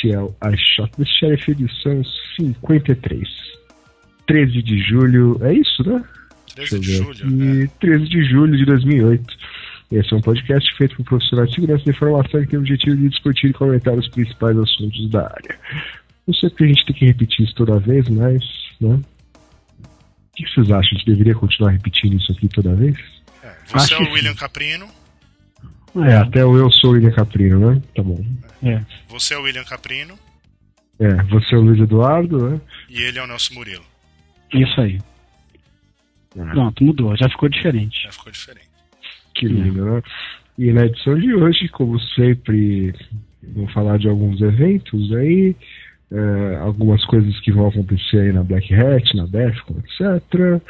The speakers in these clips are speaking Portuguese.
Este é o A Shot the Sheriff edição 53. 13 de julho, é isso, né? 13 de julho. É. 13 de julho de 2008. Esse é um podcast feito por profissionais de segurança da informação que tem o objetivo de discutir e comentar os principais assuntos da área. Não sei porque a gente tem que repetir isso toda vez, mas. Né? O que vocês acham? A gente deveria continuar repetindo isso aqui toda vez? É, você Acho é o William. Caprino. É, até o eu sou o William Caprino, né? Tá bom. É. Você é o William Caprino. É, você é o Luiz Eduardo, né? E ele é o Nelson Murilo. Isso aí. É. Pronto, mudou, já ficou diferente. Já ficou diferente. Que lindo, né? E na edição de hoje, como sempre, vamos falar de alguns eventos aí, é, algumas coisas que vão acontecer aí na Black Hat, na Defcon, etc.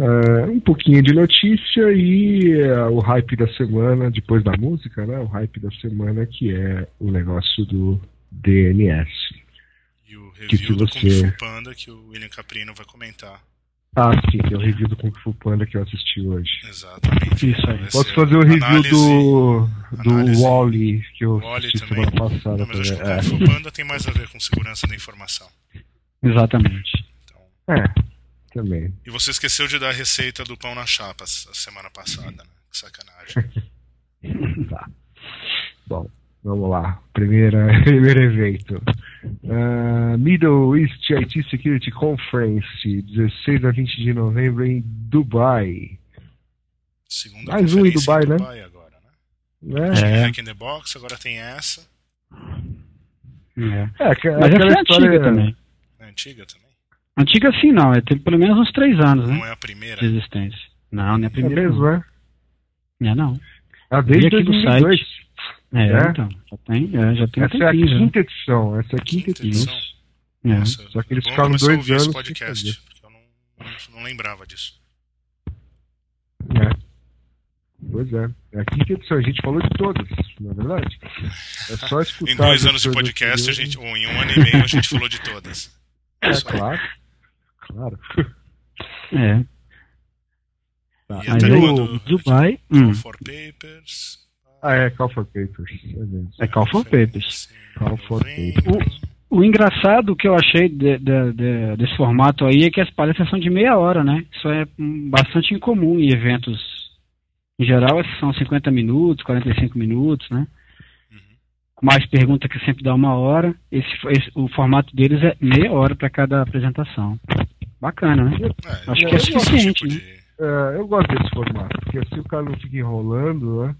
Uh, um pouquinho de notícia e uh, o hype da semana, depois da música, né? O hype da semana que é o negócio do DNS. E o review que do você... Kung Fu Panda que o William Caprino vai comentar. Ah, sim, é o review do Kung Fu Panda que eu assisti hoje. Exatamente. Isso aí. Posso fazer o review análise, do, do Wally que eu Wally assisti também. semana passada. Não, mas acho que o Kung Fu Panda tem mais a ver com segurança da informação. Exatamente. Então... É. Também. E você esqueceu de dar a receita do pão na chapa a semana passada, né? Que sacanagem. tá. Bom, vamos lá. Primeira, primeiro evento. Uh, Middle East IT Security Conference, 16 a 20 de novembro em Dubai. Segunda Mais um em Dubai, em né? Dubai né? Agora, né? É. Hack in the Box, agora tem essa. É, é, é Mas essa é antiga também. É antiga também? Antiga sim, não. É, teve pelo menos uns três anos, né? Não é a primeira? De existência. Não, não é a primeira. É mesmo, é? É, não. É desde aqui do site. É, é, então. Já tem, é, já tem Essa é a quinta já. edição. Essa é a quinta, quinta edição. É. Nossa, Só que eles ficaram dois anos. Esse podcast, eu não, não, não lembrava disso. É. Pois é. É a quinta edição. A gente falou de todas, não é verdade? É só escutar. em dois anos de podcast, a gente, ou em um ano e meio, a gente falou de todas. É, claro claro. É. Tá. E até o Dubai. Call hum. for Papers. Ah, é, Call for Papers. É, Call for Papers. Call for Papers. O, o engraçado que eu achei de, de, de, desse formato aí é que as palestras são de meia hora, né? Isso é bastante incomum em eventos. Em geral, são 50 minutos, 45 minutos, né? Uhum. Mais pergunta que sempre dá uma hora. Esse, esse o formato deles é meia hora para cada apresentação. Bacana, né? É, Acho que é suficiente, tipo né? É, eu gosto desse formato, porque assim o cara não fica enrolando, né?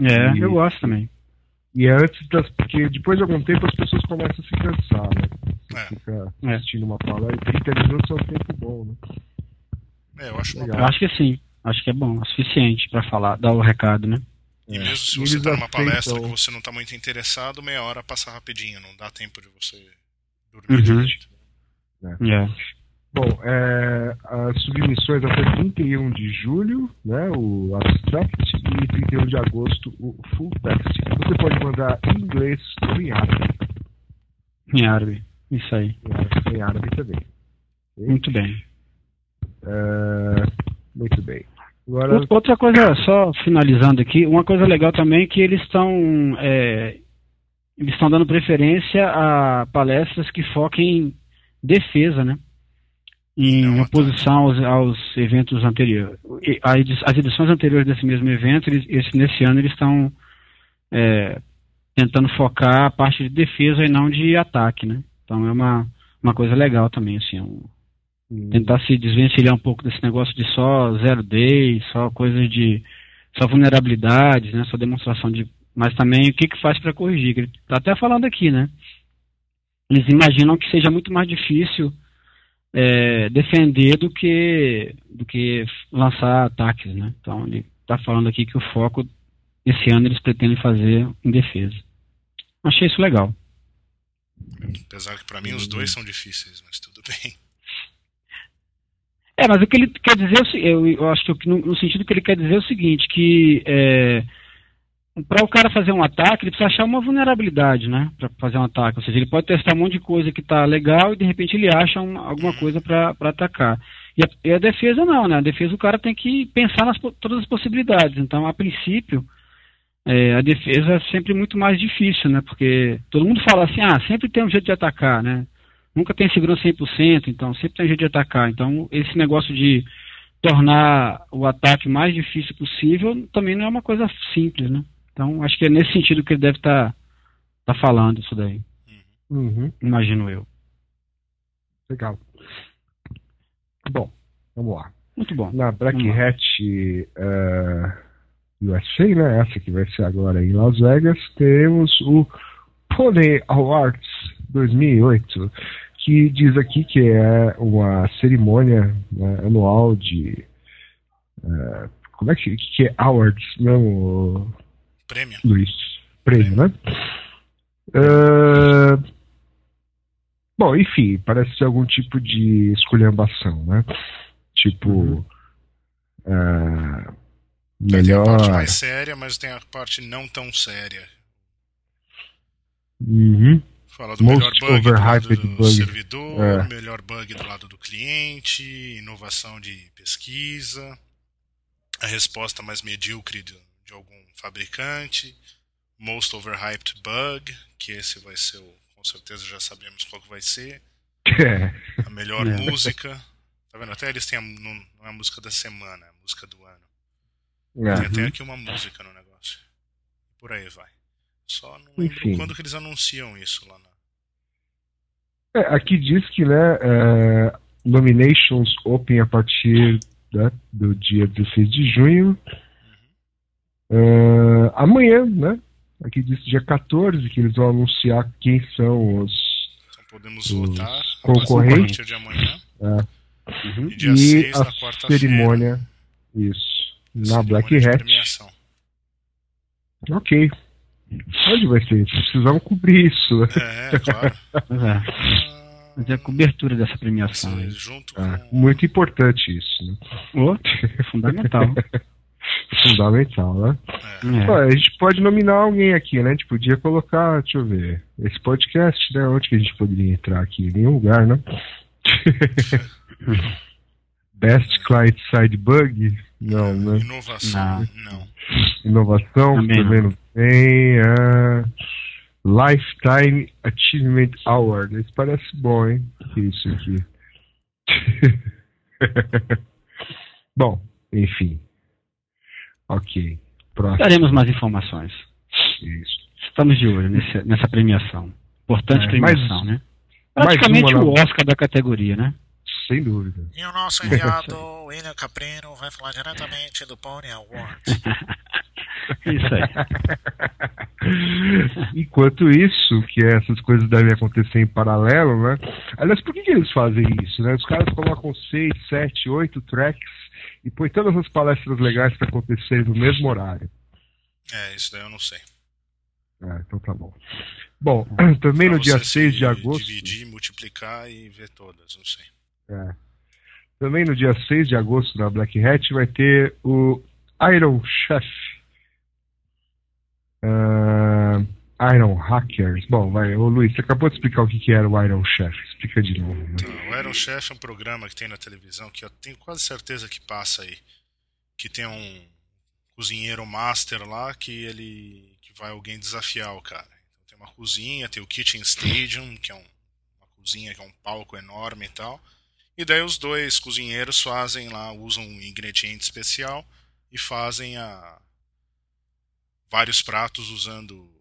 É, e, eu gosto também. E é antes das. Porque depois de algum tempo as pessoas começam a se cansar, né? Você é. fica é. assistindo uma palestra e 30 minutos é um tempo bom, né? É, eu acho Legal. Eu acho que sim. Acho que é bom, é suficiente para falar, dar o recado, né? E mesmo se você está numa palestra que você não está muito interessado, meia hora passa rapidinho, não dá tempo de você dormir uhum. direito. É. é. Bom, é, as submissões até 31 de julho, né, o abstract, e 31 de agosto o full text. Você pode mandar em inglês ou em árabe. Em árabe, isso aí. Em árabe, em árabe também. Muito bem. É, muito bem. Agora... Outra coisa, só finalizando aqui, uma coisa legal também é que eles estão é, eles estão dando preferência a palestras que foquem em defesa, né? Em oposição aos, aos, eventos anteriores. As edições anteriores desse mesmo evento, eles, esse, nesse ano, eles estão é, tentando focar a parte de defesa e não de ataque, né? Então é uma, uma coisa legal também, assim, um, Hum. Tentar se desvencilhar um pouco desse negócio de só zero day, só coisas de. só vulnerabilidades, né? Só demonstração de. Mas também o que, que faz para corrigir? Ele está até falando aqui, né? Eles imaginam que seja muito mais difícil é, defender do que, do que lançar ataques, né? Então ele está falando aqui que o foco esse ano eles pretendem fazer em defesa. Achei isso legal. Apesar que para mim os dois são difíceis, mas tudo bem. É, mas o que ele quer dizer, eu, eu acho que no, no, sentido que ele quer dizer é o seguinte, que é, para o cara fazer um ataque, ele precisa achar uma vulnerabilidade, né, para fazer um ataque. Ou seja, ele pode testar um monte de coisa que está legal e de repente ele acha uma, alguma coisa para atacar. E a, e a, defesa não, né? A defesa o cara tem que pensar nas todas as possibilidades. Então, a princípio, é, a defesa é sempre muito mais difícil, né? Porque todo mundo fala assim, ah, sempre tem um jeito de atacar, né? nunca tem segurança 100%, então sempre tem jeito de atacar. Então, esse negócio de tornar o ataque mais difícil possível também não é uma coisa simples, né? Então, acho que é nesse sentido que ele deve estar tá, tá falando isso daí. Uhum. Imagino eu. Legal. Bom, vamos lá. Muito bom. Na Black Hat uh, USA, né, essa que vai ser agora em Las Vegas, temos o Pony Awards 2008 que diz aqui que é uma cerimônia né, anual de. Uh, como é que, que é awards, não? Prêmio. Luiz. Prêmio, Prêmio. né? Uh, bom, enfim, parece ser algum tipo de esculhambação, né? Tipo. Uhum. Uh, melhor. Tem a parte mais séria, mas tem a parte não tão séria. Uhum. Fala do Most melhor bug do lado do bug. servidor, é. melhor bug do lado do cliente, inovação de pesquisa, a resposta mais medíocre de, de algum fabricante, most overhyped bug, que esse vai ser o, com certeza já sabemos qual que vai ser. A melhor é. música. Tá vendo? Até eles têm a, não, não é a música da semana, é a música do ano. Uhum. Tem até aqui uma música no negócio. Por aí vai. Só não lembro Enfim. quando que eles anunciam isso lá na. É, aqui diz que né, é, nominations open a partir né, do dia 16 de junho. Uh, amanhã, né? Aqui diz dia 14 que eles vão anunciar quem são os, então podemos os votar concorrentes. A de amanhã. É. Uhum. E, dia e a cerimônia, isso, na Black Hat. Ok. Onde vai ser? Precisamos cobrir isso. É, claro. é. Fazer a cobertura dessa premiação. Sim, junto é, com... Muito importante isso. Né? Oh, é fundamental. fundamental, né? É. a gente pode nominar alguém aqui, né? A gente podia colocar, deixa eu ver, esse podcast, né? Onde que a gente poderia entrar aqui? Em nenhum lugar, né? Best Client Side Bug? Não, né? Inovação, não. não. Inovação, também não tem. Uh, Lifetime Achievement Award. Isso parece bom, hein? Que isso aqui. bom, enfim. Ok. Próximo. Daremos mais informações. Isso. Estamos de olho nesse, nessa premiação. Importante é, premiação, mais, né? Praticamente o Oscar da categoria, né? Sem dúvida. E o nosso enviado, William Caprino, vai falar diretamente do Pony Awards. Isso aí. Enquanto isso, que essas coisas devem acontecer em paralelo, né? Aliás, por que, que eles fazem isso, né? Os caras colocam seis, sete, oito tracks e põem todas as palestras legais para acontecer no mesmo horário. É, isso daí eu não sei. Ah, então tá bom. Bom, também pra no dia 6 de agosto. Dividir, multiplicar e ver todas, não sei. É. Também no dia 6 de agosto na Black Hat vai ter o Iron Chef Uh, Iron Hackers. Bom, vai, ô Luiz, você acabou de explicar o que, era o Iron Chef. Explica de novo. Né? Então, o Iron Chef é um programa que tem na televisão que eu tenho quase certeza que passa aí. Que tem um cozinheiro master lá que ele. que vai alguém desafiar o cara. Então, tem uma cozinha, tem o Kitchen Stadium, que é um, uma cozinha que é um palco enorme e tal. E daí os dois cozinheiros fazem lá, usam um ingrediente especial e fazem a, vários pratos usando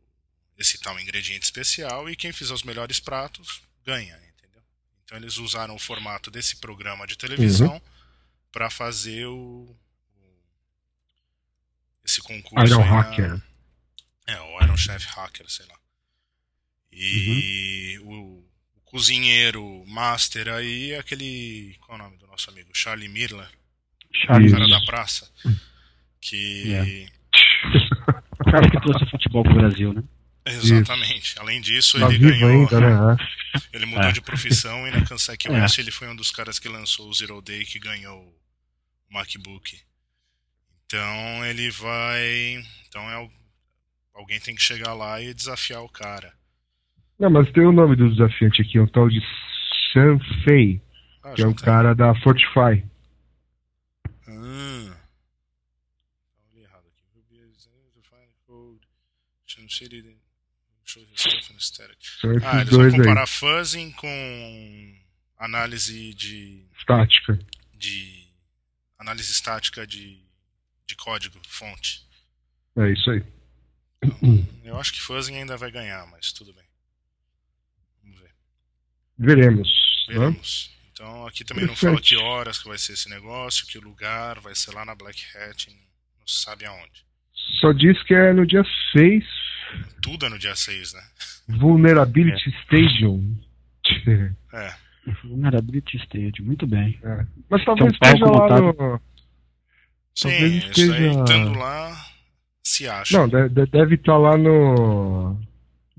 esse tal ingrediente especial e quem fizer os melhores pratos ganha, entendeu? Então eles usaram o formato desse programa de televisão uhum. para fazer o, esse concurso. Iron Hacker. Na, é, o Iron Chef Hacker, sei lá. E uhum. o, o, cozinheiro master aí é aquele. Qual é o nome do nosso amigo? Charlie Mirler. Charlie. O cara da praça. Que. Yeah. o cara que trouxe futebol pro Brasil, né? Exatamente. Isso. Além disso, tá ele ganhou. Ainda, né? Ele mudou é. de profissão e na Kansai West é. ele foi um dos caras que lançou o Zero Day que ganhou o MacBook. Então ele vai. Então é alguém tem que chegar lá e desafiar o cara. Não, mas tem o nome do desafiante aqui, é um tal de Sam Fei, ah, que é um tá. cara da Fortify. Ah. errado aqui. Ah, eles vão comparar aí. fuzzing com análise de. Estática. De. Análise estática de de código, fonte. É isso aí. Então, eu acho que Fuzzing ainda vai ganhar, mas tudo bem. Vamos ver. Veremos. Veremos. Né? Então aqui também não fala que horas que vai ser esse negócio, que lugar, vai ser lá na Black Hat, não se sabe aonde. Só diz que é no dia 6. Tudo é no dia 6, né? Vulnerability é. Stadium. É. Vulnerability Stadium, muito bem. É. Mas talvez esteja lá no, Sim, isso esteja... aí, estando lá, se acha. Não, deve, deve estar lá no,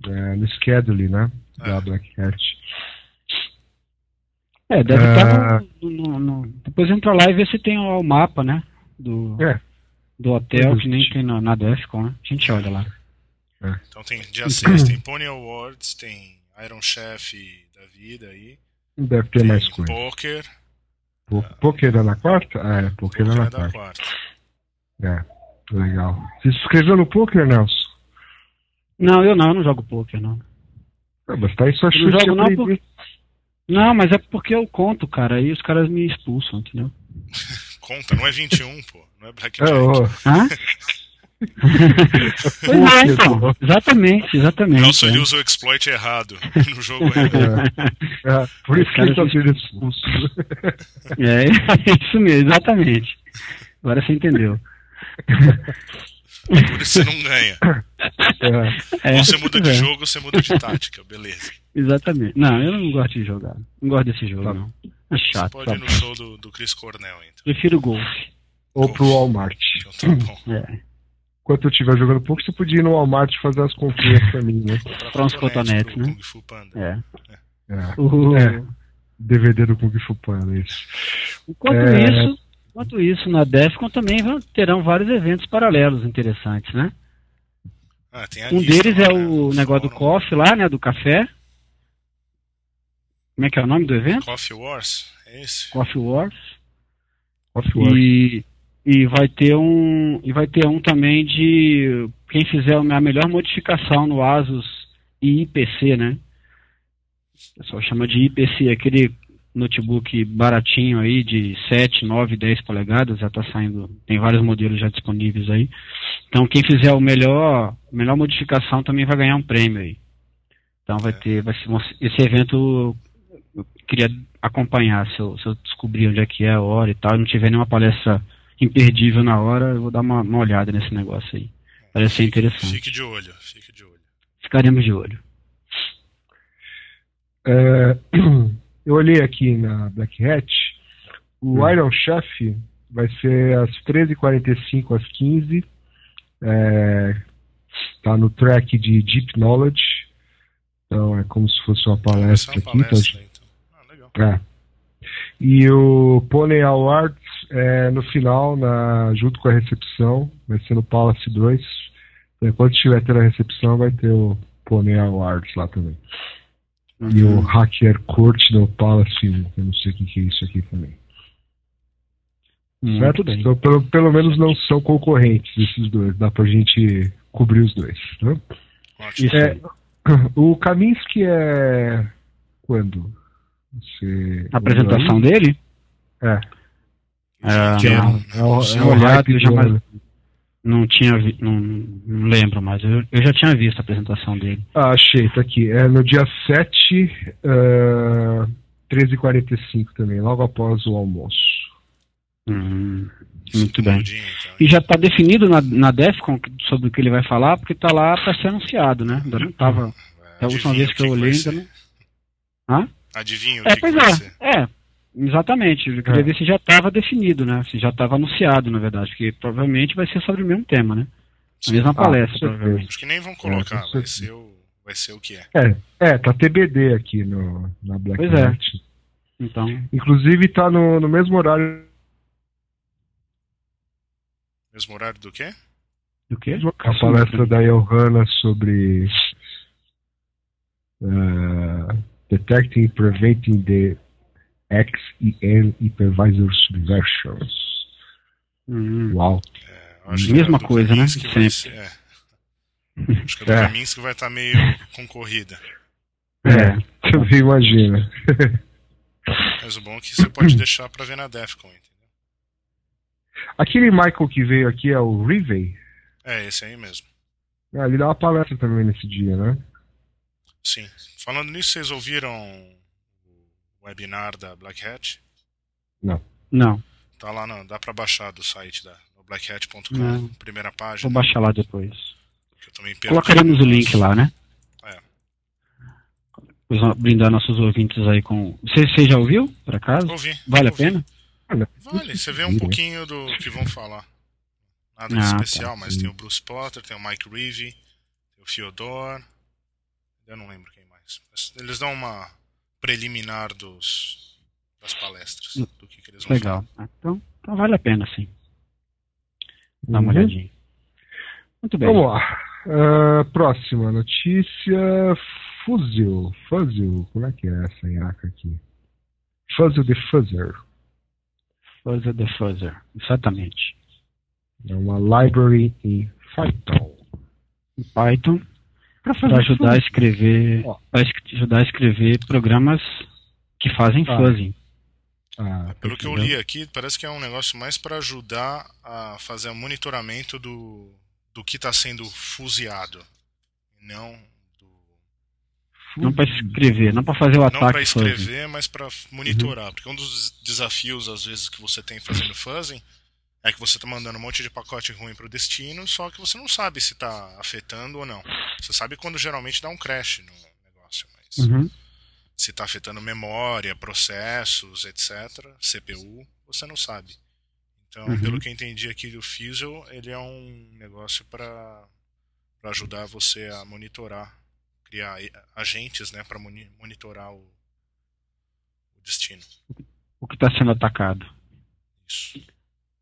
é, no schedule, né? É. Da Black Hat. É, deve é... estar no, no, no, Depois entra lá e vê se tem o, mapa, né? Do, é. do hotel, que nem tem na, na Defcon, né? A gente olha lá. É. Então tem dia 6, tem Pony Awards, tem Iron Chef da vida aí. Deve ter mais coisa. Poker. Poker é na quarta? Ah, é, poker, é na é quarta. quarta. É, legal. Você se inscreveu no poker, Nelson? Não, eu não, eu não jogo poker, não. Ah, mas tá aí só chute. Não jogo não, por... não, mas é porque eu conto, cara, aí os caras me expulsam, entendeu? Conta, não é 21, pô, não é Blackjack. É, oh. Hã? pois é, então. Exatamente, exatamente. Nelson é. ele usa o exploit errado no jogo. É. É, por isso que ele está sendo expulso. É, é, isso mesmo, exatamente. Agora você entendeu. Por isso você não ganha. É. Ou você muda de jogo ou você muda de tática, beleza. Exatamente. Não, eu não gosto de jogar. Não gosto desse jogo, tá. não. É chato. Você pode ir no show do, do Chris Cornell, então. Prefiro golfe. Ou golfe. pro Walmart. Então tá bom. É enquanto eu estiver jogando pouco, você podia ir no Walmart fazer as comprinhas pra mim, né? Pra uns cotonetes, né? Kung Fu Panda. É. É. Uhum. é. DVD do Kung Fu Panda, isso. Enquanto é... isso, enquanto isso, na Defcon também vão, terão vários eventos paralelos interessantes, né? Ah, um deles é o negócio do coffee lá, né? Do café. Como é que é o nome do evento? Coffee Wars, é esse? Coffee Wars. Coffee Wars. E e vai ter um e vai ter um também de quem fizer a melhor modificação no Asus IPC, né? O pessoal chama de IPC, aquele notebook baratinho aí de 7, 9, 10 polegadas, já está saindo, tem vários modelos já disponíveis aí. Então quem fizer o melhor, melhor modificação também vai ganhar um prêmio aí. Então vai ter, vai ser, esse evento eu queria acompanhar se eu, se eu descobrir onde é que é a hora e tal, e não tiver nenhuma palestra imperdível na hora, eu vou dar uma, uma olhada nesse negócio aí. Parece ser interessante. Fique de olho, fique de olho. Ficaremos de olho. É, eu olhei aqui na Black Hat, o hum. Iron Chef vai ser às 13h45 às 15 é, tá no track de Deep Knowledge. Então é como se fosse uma palestra, uma palestra aqui. Então. Ah, legal. É. E o Pony Awards é, no final, na, junto com a recepção, vai ser no Palace 2. Enquanto estiver tendo a recepção, vai ter o Pony Awards lá também. Uhum. E o Hacker Court no Palace 1. Eu não sei o que, que é isso aqui também. Muito certo? Bem. Então, pelo, pelo menos não são concorrentes esses dois. Dá pra gente cobrir os dois. Né? É, o Kaminsky é. Quando? Você... A apresentação dele? É. É, é, não, é, o, é o hype, eu jamais, não tinha vi, não, não, lembro mais, eu, eu, já tinha visto a apresentação dele. Ah, achei, tá aqui. É no dia 7, uh, 13h45 também, logo após o almoço. Hum, muito bem. Então. E já está definido na, na DEFCON sobre o que ele vai falar, porque está lá para ser anunciado, né? Ainda não estava. É a última vez que, eu olhei ainda não. Hã? Adivinha o é, que, pois que é, ser. É, exatamente. Eu queria é. ver se já estava definido, né? Se já estava anunciado, na verdade, porque provavelmente vai ser sobre o mesmo tema, né? A mesma ah, palestra, provavelmente. Acho que nem vão colocar, é, vai, ser o, vai ser o que é. É, é tá TBD aqui no, na Black Pois é. Então. Inclusive tá no, no mesmo horário. Mesmo horário do quê? Do quê? A palestra da Johanna sobre uh, Detecting Preventing the X e N Hypervisor Subversions. Hum. Uau. É, Mesma coisa, né? Sempre. Ser, é. Acho que a do é. Kaminsky vai estar tá meio concorrida. É, você imagina. Mas o bom é que você pode deixar para ver na Defcon, entendeu? Aquele Michael que veio aqui é o Rivey? É, esse aí mesmo. Ah, ele dá uma palestra também nesse dia, né? Sim. Falando nisso, vocês ouviram o webinar da Black Hat? Não. Não. Tá lá, não. Dá para baixar do site da blackhat.com, primeira página. Vou baixar lá depois. Colocaremos o link lá, né? É. Brindar nossos ouvintes aí com. Você, você já ouviu, por acaso? Ouvi. Vale ouvi. a pena? Vale, você vê um pouquinho do que vão falar. Nada de ah, especial, tá. mas tem o Bruce Potter, tem o Mike Reeve, tem o Fyodor. Eu não lembro quem mais. Mas eles dão uma preliminar dos, das palestras. Do que, que eles vão Legal. Falar. Então, então vale a pena, sim. Dá uma uhum. olhadinha. Muito bem. Vamos lá. Uh, próxima notícia. Fuzil. Fuzil. Como é que é essa iaca aqui? Fuzil the Fuzzer. Fuzil the Fuzzer. Exatamente. É uma library em Python. Em Python. Para ajudar a escrever. Para ajudar a escrever programas que fazem ah. fuzzing. Ah, Pelo que eu li aqui, parece que é um negócio mais para ajudar a fazer o monitoramento do, do que está sendo fuziado. Não do... Não para escrever, não para fazer o ataque. Não para escrever, mas para monitorar. Uhum. Porque um dos desafios, às vezes, que você tem fazendo fuzzing é que você está mandando um monte de pacote ruim para o destino, só que você não sabe se está afetando ou não. Você sabe quando geralmente dá um crash no negócio, mas uhum. se está afetando memória, processos, etc., CPU, você não sabe. Então, uhum. pelo que eu entendi aqui do Fusil, ele é um negócio para ajudar você a monitorar, criar agentes né, para monitorar o, o, destino. O que está sendo atacado. Isso.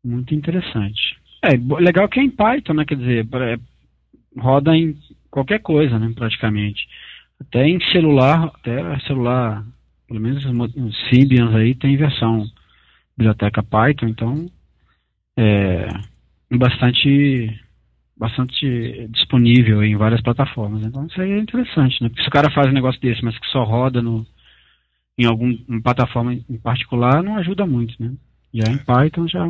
Muito interessante. É, legal que é em Python, né? Quer dizer, é, roda em qualquer coisa, né? Praticamente. Até em celular, até celular, pelo menos os Symbians aí tem versão biblioteca Python, então é, bastante bastante disponível em várias plataformas. Então isso aí é interessante, né? Porque se o cara faz um negócio desse, mas que só roda no, em alguma plataforma em particular, não ajuda muito, né? Já em Python já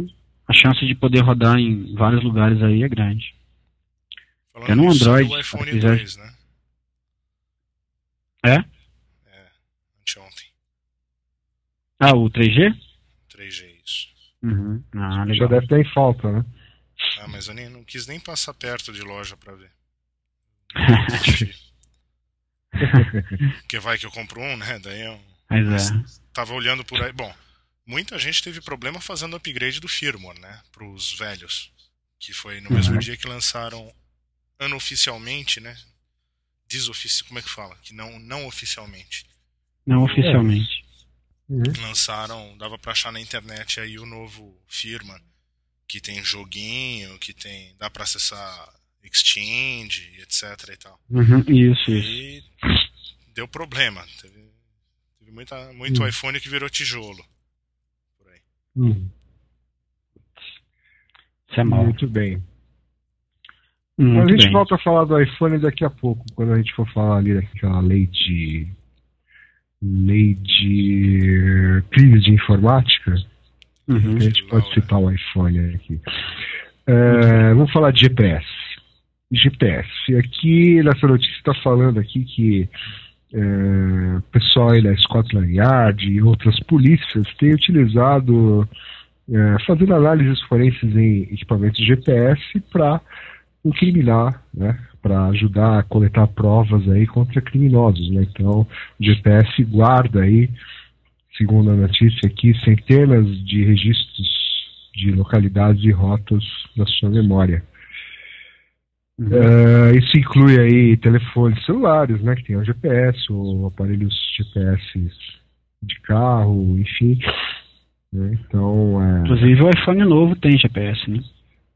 a chance de poder rodar em vários lugares aí é grande. Falando é no Android. O iPhone quiser... 2, né? É? É, anteontem. Ah, o 3G? 3G, isso. Uhum. Ah, legal. Já deve em falta, né? Ah, mas eu nem, não quis nem passar perto de loja pra ver. Porque vai que eu compro um, né? Daí eu. Mas é. Tava olhando por aí. Bom, muita gente teve problema fazendo o upgrade do firmware, né? Pros velhos. Que foi no uhum. mesmo dia que lançaram anoficialmente, né? Desofici... Como é que fala? Que não, não oficialmente. Não oficialmente. Uhum. Lançaram, dava para achar na internet aí o novo firma que tem joguinho, que tem, dá para acessar Exchange, etc e tal. Uhum, isso, e isso. deu problema. Teve, teve muita, muito uhum. iPhone que virou tijolo. Uhum. Isso é mal. Muito bem. Muito a gente bem. volta a falar do iPhone daqui a pouco, quando a gente for falar ali daquela lei de lei de crise de informática, uhum. a gente pode citar o iPhone aqui. Uh, vamos falar de GPS. GPS. Aqui nessa notícia está falando aqui que é, pessoal aí da Scotland Yard e outras polícias têm utilizado, é, fazendo análises forenses em equipamentos GPS para incriminar, né, para ajudar a coletar provas aí contra criminosos, né? Então, o GPS guarda aí, segundo a notícia aqui, centenas de registros de localidades e rotas na sua memória. Uhum. Uh, isso inclui aí telefones celulares, né, que tem o GPS, ou aparelhos GPS de carro, enfim. Né, então, é... Inclusive o iPhone novo tem GPS, né?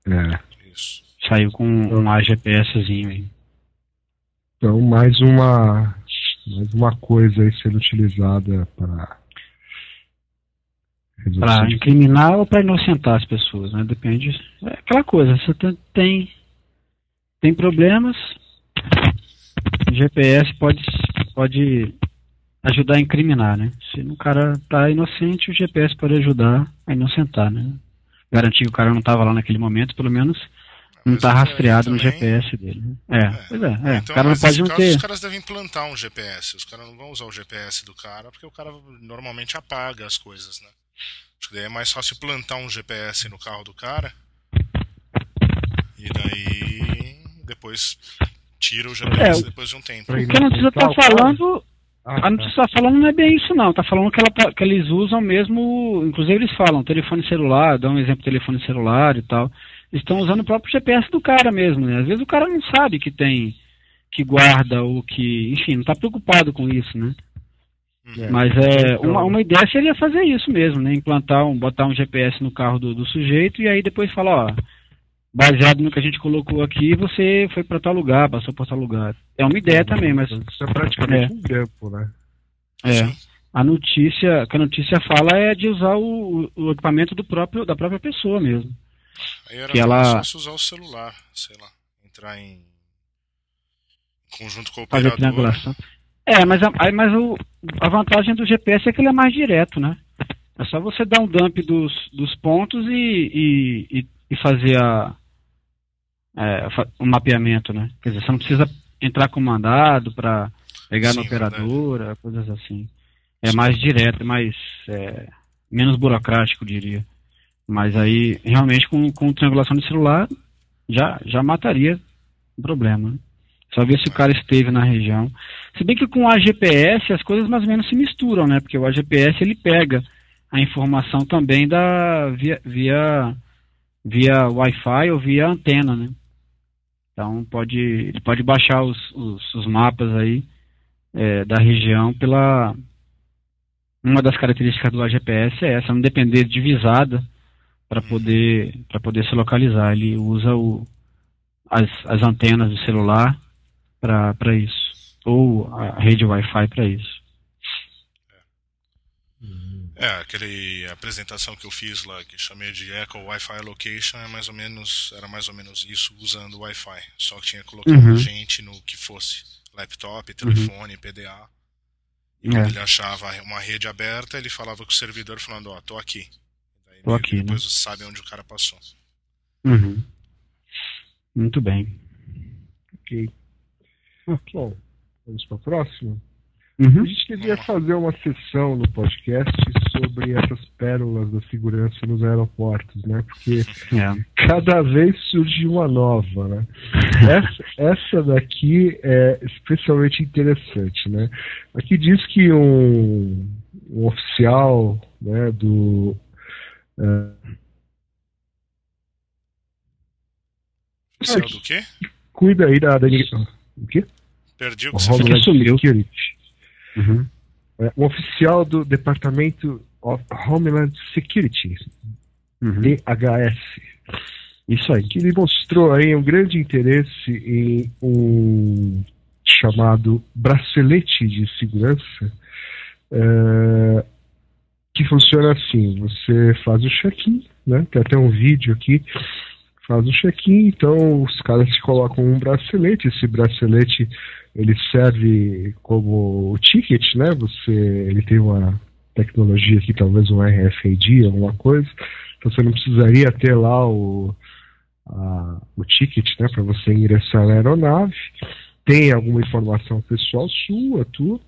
É. Isso. Saiu com um AGPSzinho aí. Então, mais uma, mais uma coisa aí sendo utilizada para para incriminar ou para inocentar as pessoas, né? Depende. É aquela coisa, você tem tem problemas, o GPS pode, pode ajudar a incriminar, né? Se o cara tá inocente, o GPS pode ajudar a inocentar, né? Garantir que o cara não estava lá naquele momento, pelo menos não está rastreado também... no GPS dele. Né? É, é, pois é. é. Então, o cara não pode não ter... Os caras devem implantar um GPS. Os caras não vão usar o GPS do cara, porque o cara normalmente apaga as coisas, né? Acho que daí é mais fácil plantar um GPS no carro do cara. E daí depois tira o GPS é, depois de um tempo. O que a notícia está falando. Ah, a notícia está falando não é bem isso não, está falando que, ela, tá, que eles usam mesmo, inclusive eles falam telefone celular, dão um exemplo de telefone celular e tal, estão usando o próprio GPS do cara mesmo, né? Às vezes o cara não sabe que tem, que guarda ou que, enfim, não está preocupado com isso, né? É, Mas é uma, uma ideia seria fazer isso mesmo, né? Implantar um, botar um GPS no carro do, do sujeito e aí depois falar, ó, baseado no que a gente colocou aqui, você foi para tal lugar, passou por tal lugar. É uma ideia também, mas. Isso é praticamente é. um tempo, né? É. A notícia, que a notícia fala é de usar o, o equipamento do próprio, da própria pessoa mesmo. Aí era que ela usar o celular, sei lá, entrar em conjunto com o operador. É, mas, a, mas o, a vantagem do GPS é que ele é mais direto, né? É só você dar um dump dos, dos pontos e, e, e fazer a, é, um mapeamento, né? Quer dizer, você não precisa entrar com mandado para pegar Sim, na operadora, verdade. coisas assim. É mais direto, é mais é, menos burocrático, diria. Mas aí, realmente, com, com triangulação de celular, já, já mataria o problema. Né? Só ver se o cara esteve na região. Se bem que com o AGPS as coisas mais ou menos se misturam, né? Porque o AGPS ele pega a informação também da via, via, via Wi-Fi ou via antena, né? Então pode, ele pode baixar os, os, os mapas aí é, da região pela. Uma das características do AGPS é essa, não depender de visada para poder, poder se localizar. Ele usa o, as, as antenas do celular para isso. Ou a rede Wi-Fi para isso. É, aquele apresentação que eu fiz lá, que chamei de Echo Wi-Fi Location, é mais ou menos, era mais ou menos isso usando Wi-Fi. Só que tinha colocado uhum. gente no que fosse laptop, telefone, uhum. PDA. E quando é. ele achava uma rede aberta, ele falava com o servidor falando, ó, oh, tô aqui. Daí tô aqui, depois né? você sabe onde o cara passou. Uhum. Muito bem. Ok. Bom, vamos para a próxima. Uhum. A gente devia fazer uma sessão no podcast sobre essas pérolas da segurança nos aeroportos, né? Porque é. cada vez surge uma nova, né? Essa, essa daqui é especialmente interessante, né? Aqui diz que um, um oficial né, do uh, oficial do quê? Cuida aí da, da o quê? Perdi o que você falou. Sumiu. Security. Uhum. É, um oficial do Departamento of Homeland Security, uhum. DHS. Isso aí, que ele mostrou aí um grande interesse em um chamado bracelete de segurança, é, que funciona assim, você faz o check-in, né? Tem até um vídeo aqui, faz o check-in, então os caras te colocam um bracelete, esse bracelete ele serve como ticket, né? Você, ele tem uma tecnologia aqui, talvez um RFID, alguma coisa. Então você não precisaria ter lá o, a, o ticket, né? Para você ingressar na aeronave. tem alguma informação pessoal sua, tudo.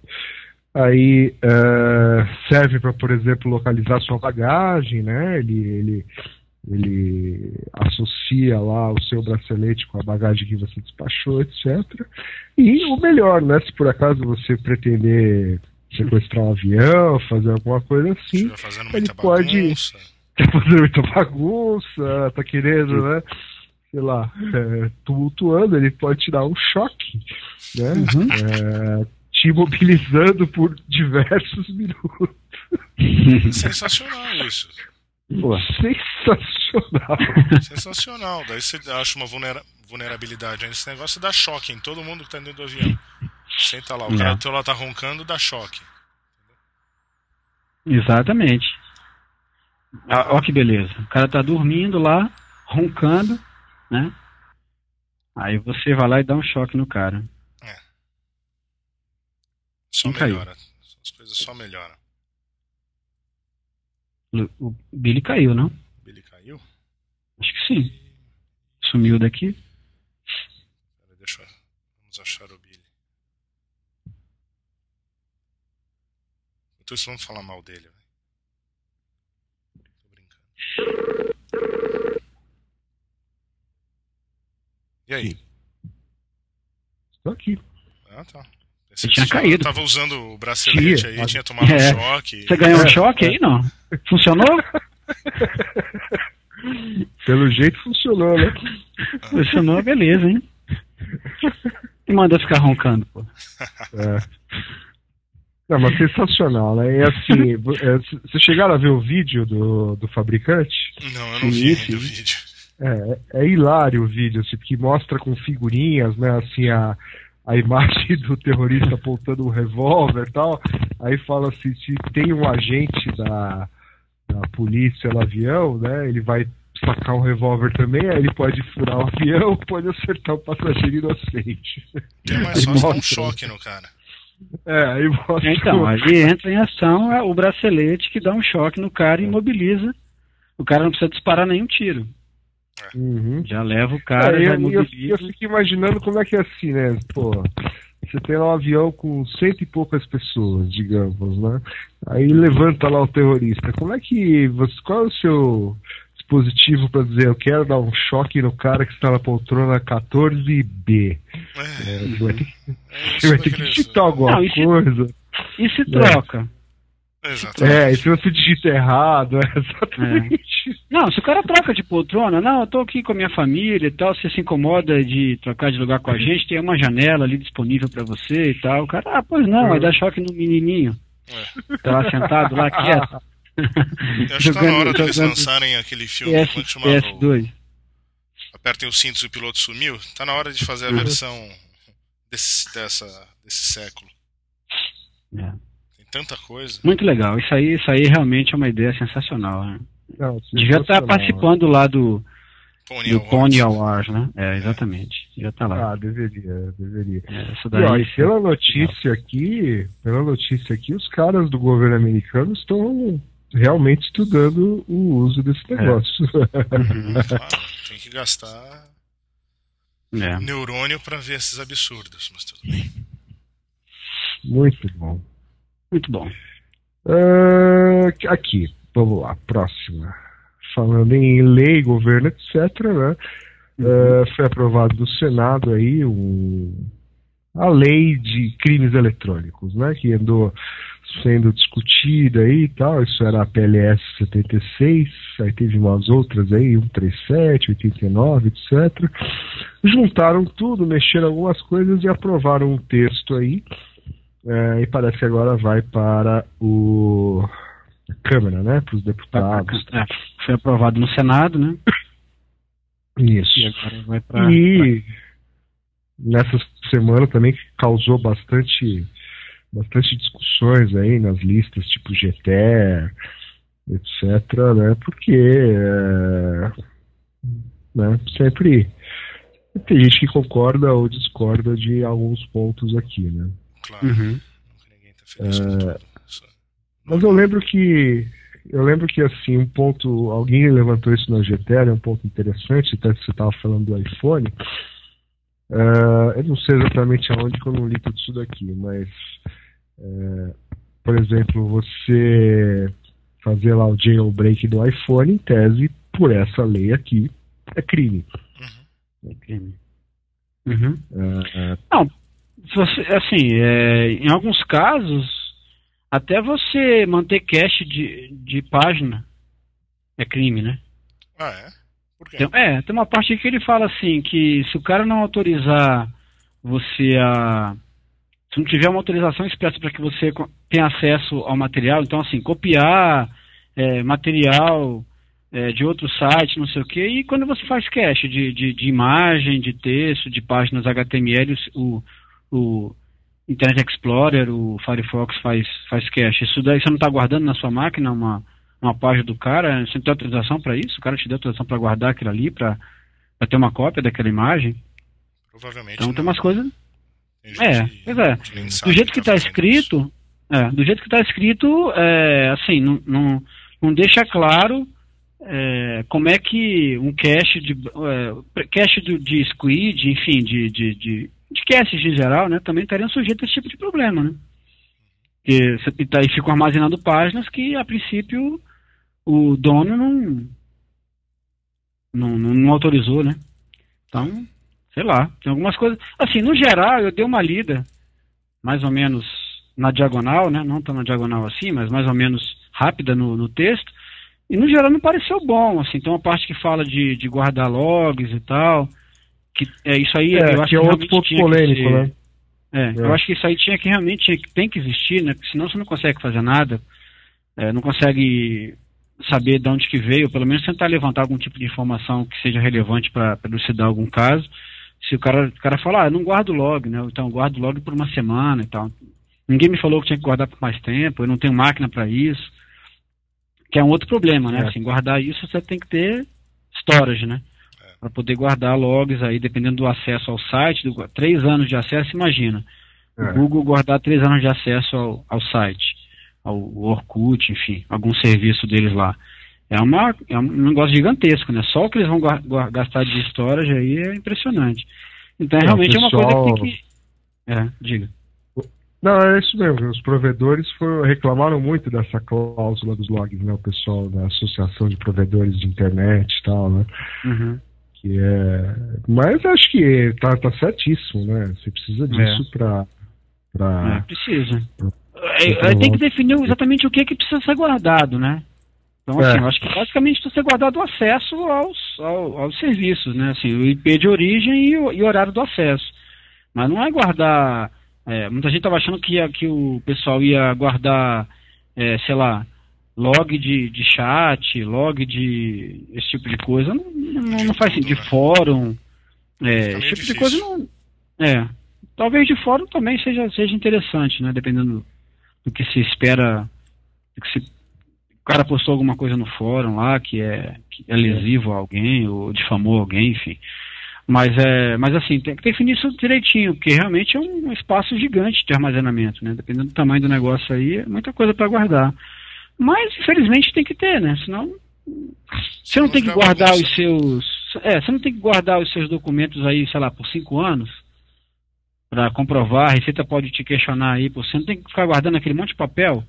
Aí uh, serve para, por exemplo, localizar sua bagagem, né? Ele, ele, ele associa lá o seu bracelete com a bagagem que você despachou, etc. E o melhor, né? Se por acaso você pretender sequestrar um avião, fazer alguma coisa assim, ele pode. Tá fazendo muita bagunça, tá querendo, né? sei lá, é, tumultuando, ele pode te dar um choque, né? Uhum. É, te imobilizando por diversos minutos. Sensacional isso. Pô, sensacional. Sensacional. Daí você acha uma vulnera vulnerabilidade nesse negócio dá choque em todo mundo que tá dentro do avião. Senta lá, o cara do teu lá tá roncando, dá choque. Exatamente. Ah, ó que beleza. O cara tá dormindo lá, roncando, né? Aí você vai lá e dá um choque no cara. É. Só melhora. As coisas só melhoram. O Billy caiu, não? Billy caiu? Acho que sim. Sumiu daqui. Pera, deixa eu... Vamos achar o Billy. Enquanto isso, vamos falar mal dele. Tô brincando. E aí? Estou aqui. Ah, tá. Você tinha caído. tava usando o bracelete tinha, aí, mas... tinha tomado é. um choque. Você ganhou um choque aí, não? Funcionou? Pelo jeito funcionou, né? Funcionou, beleza, hein? E manda ficar roncando, pô. É. Não, mas sensacional, né? E assim, é, vocês chegaram a ver o vídeo do, do fabricante? Não, eu não vi o vídeo. É, é hilário o vídeo, assim, porque mostra com figurinhas, né, assim, a, a imagem do terrorista apontando um revólver e tal. Aí fala assim, se tem um agente da, da polícia no avião, né, ele vai sacar um revólver também, aí ele pode furar o avião, pode acertar o passageiro inocente. É mais fácil dar um choque no cara. É, aí mostra. Então, aí entra em ação é o bracelete que dá um choque no cara e imobiliza. O cara não precisa disparar nenhum tiro. Uhum. Já leva o cara, é, já eu, eu, eu fico imaginando como é que é assim, né? Pô, você tem lá um avião com cento e poucas pessoas, digamos, né? Aí levanta lá o terrorista. Como é que você, qual é o seu dispositivo para dizer eu quero dar um choque no cara que está na poltrona 14B? É, é, você vai ter que, é, você vai ter que digitar alguma Não, e se, coisa. E se troca? Exatamente. É, e se você digita errado, é exatamente. É. Não, se o cara troca de poltrona, não, eu tô aqui com a minha família e tal, você se incomoda de trocar de lugar com a gente, tem uma janela ali disponível para você e tal. O cara, ah, pois não, vai dar choque no menininho. É. Tá lá sentado, lá quieto. Eu acho que tá na hora deles lançarem aquele filme, PS, como chamava? PS2. Apertem os cintos e o piloto sumiu. Tá na hora de fazer a uhum. versão desse, dessa, desse século. É tanta coisa. Muito legal. Isso aí, isso aí realmente é uma ideia sensacional. Né? Não, Devia estar participando lá do Pony, do Awards. Pony Awards, né? É, exatamente. Já tá lá. Ah, deveria, deveria. É, isso daí, e, ó, e pela notícia legal. aqui, pela notícia aqui, os caras do governo americano estão realmente estudando o uso desse é. negócio. É. Uhum. ah, tem que gastar é. neurônio para ver esses absurdos, mas tudo bem. Muito bom. Muito bom. Uh, aqui, vamos lá, próxima. Falando em lei, governo, etc., né? Uhum. Uh, foi aprovado no Senado aí um, a lei de crimes eletrônicos, né? Que andou sendo discutida aí e tal. Isso era a PLS 76, aí teve umas outras aí, 137, 89, etc. Juntaram tudo, mexeram algumas coisas e aprovaram um texto aí é, e parece que agora vai para o a Câmara, né? Para os deputados. É, foi aprovado no Senado, né? Isso. E agora vai para. E nessa semana também causou bastante, bastante discussões aí nas listas, tipo GTE, etc., né? Porque é, né, sempre tem gente que concorda ou discorda de alguns pontos aqui, né? Claro. Uhum. Ninguém tá feliz com é, Mas eu lembro que eu lembro que assim, um ponto, alguém levantou isso na GTL, é um ponto interessante, até você estava falando do iPhone, Uh, eu não sei exatamente aonde que eu não li tudo isso daqui, mas, uh, por exemplo, você fazer lá o jailbreak do iPhone, em tese, por essa lei aqui, é crime. Uhum. É crime. Uhum. Uh, não, assim, é, em alguns casos, até você manter cache de, de página é crime, né? Ah, é? Por quê? Tem, é, tem uma parte que ele fala assim, que se o cara não autorizar você a... Se não tiver uma autorização expressa para que você tenha acesso ao material, então assim, copiar é, material é, de outro site, não sei o que, e quando você faz cache de, de, de imagem, de texto, de páginas HTML, o, o Internet Explorer, o Firefox faz, faz cache. Isso daí você não está guardando na sua máquina uma, uma página do cara? Você não tem autorização para isso? O cara te deu autorização para guardar aquilo ali, para ter uma cópia daquela imagem? Provavelmente. Então não. tem umas coisas. é, pois é. Do jeito que está escrito, é, do jeito que está escrito, é, assim, não, não, não deixa claro é, como é que um cache de é, cache de, de squid, enfim, de, de, de caches em geral, né, também estariam sujeitos a esse tipo de problema, né? Você tá aí ficam armazenando páginas que, a princípio, o dono não, não, não, não autorizou, né? Então, sei lá, tem algumas coisas. Assim, no geral, eu dei uma lida, mais ou menos na diagonal, né? Não tão na diagonal assim, mas mais ou menos rápida no, no texto. E no geral não pareceu bom, assim. Tem uma parte que fala de, de guardar logs e tal. Que, é, isso aí é, eu acho que é outro ponto polêmico, né? É, é, eu acho que isso aí tinha que realmente tinha, tem que existir, né? Porque senão você não consegue fazer nada, é, não consegue saber de onde que veio, ou pelo menos tentar levantar algum tipo de informação que seja relevante para elucidar algum caso. Se o cara, o cara falar, ah, não guardo log, né? Então guardo log por uma semana e tal. Ninguém me falou que tinha que guardar por mais tempo, eu não tenho máquina para isso. Que é um outro problema, né? É. Assim, guardar isso você tem que ter storage, né? Para poder guardar logs aí, dependendo do acesso ao site, do, três anos de acesso, imagina. É. O Google guardar três anos de acesso ao, ao site, ao Orkut, enfim, algum serviço deles lá. É, uma, é um negócio gigantesco, né? Só o que eles vão gastar de storage aí é impressionante. Então, é, realmente pessoal... é uma coisa que tem que... É, diga. Não, é isso mesmo. Os provedores foram, reclamaram muito dessa cláusula dos logs, né? O pessoal da Associação de Provedores de Internet e tal, né? Uhum. Que é... Mas acho que tá, tá certíssimo, né? Você precisa disso é. para pra... É, precisa. Pra, é, é tem que definir exatamente o que, é que precisa ser guardado, né? Então, assim, é. eu acho que basicamente precisa ser guardado o acesso aos, aos, aos, serviços, né? Assim, o IP de origem e o, e o horário do acesso. Mas não é guardar. É, muita gente estava achando que, que o pessoal ia guardar, é, sei lá, log de, de chat, log de esse tipo de coisa, não, não, não faz sentido. De fórum, é, esse tipo de coisa não. É. Talvez de fórum também seja, seja interessante, né? Dependendo do que se espera. que se, o cara postou alguma coisa no fórum lá que é, que é lesivo a alguém, ou difamou alguém, enfim. Mas é, mas assim, tem que definir isso direitinho, porque realmente é um espaço gigante de armazenamento, né? Dependendo do tamanho do negócio aí, é muita coisa para guardar. Mas, infelizmente, tem que ter, né? Senão. Você não tem que guardar os seus. É, você não tem que guardar os seus documentos aí, sei lá, por cinco anos para comprovar. A Receita pode te questionar aí, você não tem que ficar guardando aquele monte de papel.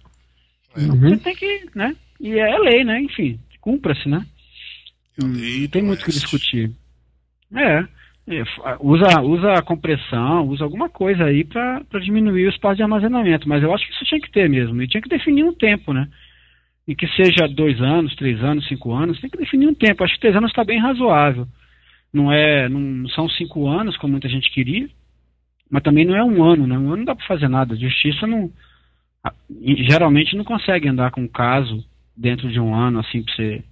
Uhum. Você tem que, né? E é lei, né? Enfim, cumpra-se, né? Não tem muito o que discutir. É. É, usa, usa a compressão, usa alguma coisa aí para diminuir o espaço de armazenamento. Mas eu acho que isso tinha que ter mesmo. E tinha que definir um tempo, né? E que seja dois anos, três anos, cinco anos, tem que definir um tempo. Acho que três anos está bem razoável. Não é, não são cinco anos como muita gente queria, mas também não é um ano, né? Um ano não dá para fazer nada. A justiça não, geralmente não consegue andar com um caso dentro de um ano assim para você.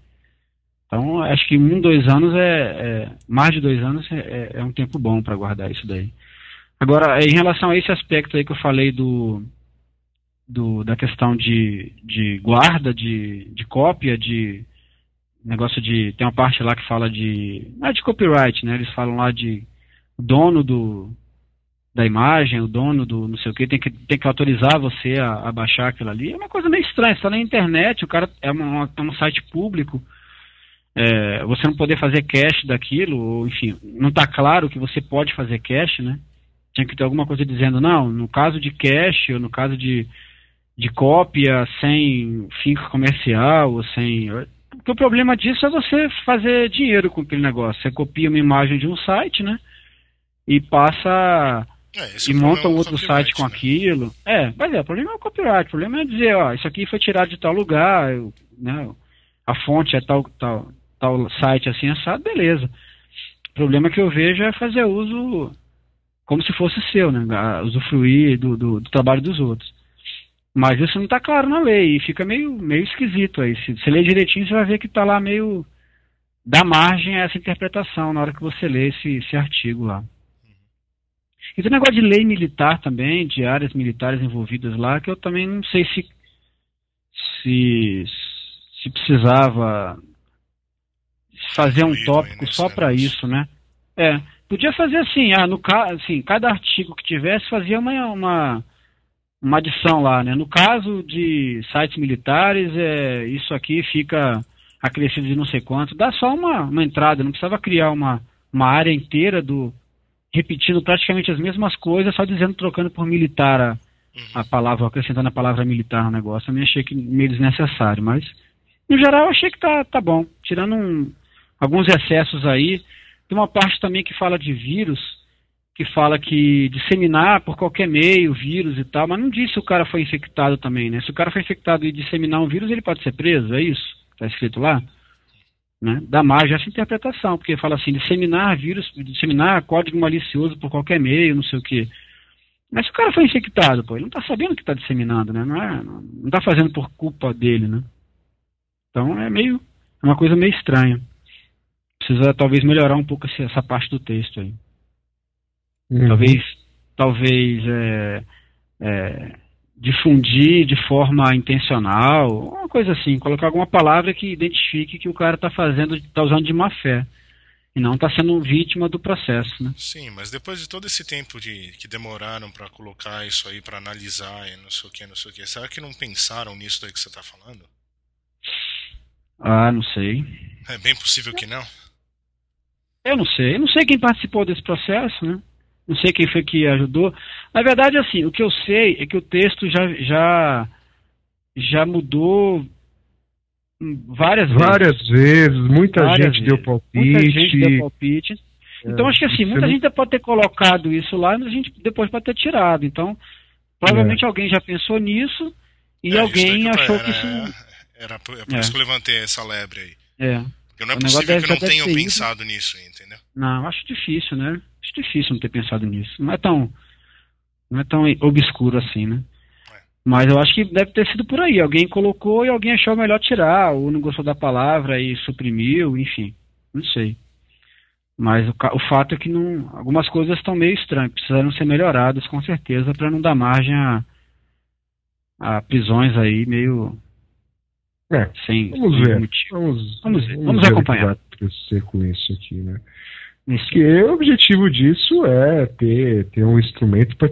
Então acho que um, dois anos é, é mais de dois anos é, é, é um tempo bom para guardar isso daí. Agora, em relação a esse aspecto aí que eu falei do do, da questão de, de guarda, de, de cópia, de negócio de. Tem uma parte lá que fala de. É de copyright, né? Eles falam lá de dono do, da imagem, o dono do não sei o que, tem que, tem que autorizar você a, a baixar aquilo ali. É uma coisa meio estranha, está na internet, o cara é, uma, é um site público. é, você não poder fazer cache daquilo, ou enfim, não está claro que você pode fazer cache, né? Tinha que ter alguma coisa dizendo, não, no caso de cache, ou no caso de, de cópia sem fim comercial, sem. Porque o problema disso é você fazer dinheiro com aquele negócio. Você copia uma imagem de um site, né? E passa. É, e monta um outro site com né? aquilo. É, mas é, o problema é o copyright. O problema é dizer, ó, isso aqui foi tirado de tal lugar, né? A fonte é tal, tal, tal site assim assado, beleza. O problema que eu vejo é fazer uso como se fosse seu, né? Usufruir do, do, do trabalho dos outros. Mas isso não está claro na lei e fica meio, meio esquisito aí. Se você ler direitinho, você vai ver que está lá meio. dá margem a essa interpretação na hora que você lê esse, esse artigo lá. E tem um negócio de lei militar também, de áreas militares envolvidas lá, que eu também não sei se, se, se precisava fazer um tópico só para isso, né? É, podia fazer assim, ah, no assim, cada artigo que tivesse fazia uma, uma, uma adição lá, né? No caso de sites militares, é, isso aqui fica acrescido de não sei quanto, dá só uma, uma entrada, não precisava criar uma, uma área inteira do repetindo praticamente as mesmas coisas, só dizendo, trocando por militar a, a uhum. palavra, acrescentando a palavra militar no negócio. Eu me achei que meio desnecessário, mas no geral achei que tá, tá bom. Tirando um, alguns excessos aí. Tem uma parte também que fala de vírus, que fala que disseminar por qualquer meio vírus e tal, mas não diz se o cara foi infectado também, né? Se o cara foi infectado e disseminar um vírus, ele pode ser preso, é isso? Está escrito lá? Né? Dá margem a essa interpretação, porque fala assim, disseminar vírus, disseminar código malicioso por qualquer meio, não sei o quê. Mas se o cara foi infectado, pô, ele não está sabendo que está disseminando, né? Não é, está fazendo por culpa dele, né? Então é meio, é uma coisa meio estranha. Precisa talvez melhorar um pouco essa parte do texto aí. Uhum. Talvez, talvez é, é, difundir de forma intencional, uma coisa assim, colocar alguma palavra que identifique que o cara está fazendo, está usando de má fé e não está sendo vítima do processo, né? Sim, mas depois de todo esse tempo de que demoraram para colocar isso aí, para analisar e não sei o que, não sei o que, será que não pensaram nisso aí que você está falando? Ah, não sei. É bem possível que não. Eu não sei. Eu não sei quem participou desse processo, né? Não sei quem foi que ajudou. Na verdade, assim, o que eu sei é que o texto já já, já mudou várias vezes. Várias vezes, muita várias gente vezes. deu palpite. Muita gente deu palpite. Então, é, acho que assim, muita gente pode ter colocado isso lá, mas a gente depois pode ter tirado. Então, provavelmente é. alguém já pensou nisso e é, alguém achou que isso. Era, por, é por isso que eu levantei essa lebre aí. É. Porque não é possível que não tenha pensado nisso, entendeu? Não, acho difícil, né? Acho difícil não ter pensado nisso. Não é tão, não é tão obscuro assim, né? É. Mas eu acho que deve ter sido por aí. Alguém colocou e alguém achou melhor tirar, ou não gostou da palavra e suprimiu, enfim. Não sei. Mas o, o fato é que não, algumas coisas estão meio estranhas, precisaram ser melhoradas com certeza para não dar margem a, a prisões aí meio é, sem, vamos sem ver. Vamos, vamos, ver. Vamos, vamos acompanhar. crescer com isso aqui, né? Porque o objetivo disso é ter, ter um instrumento para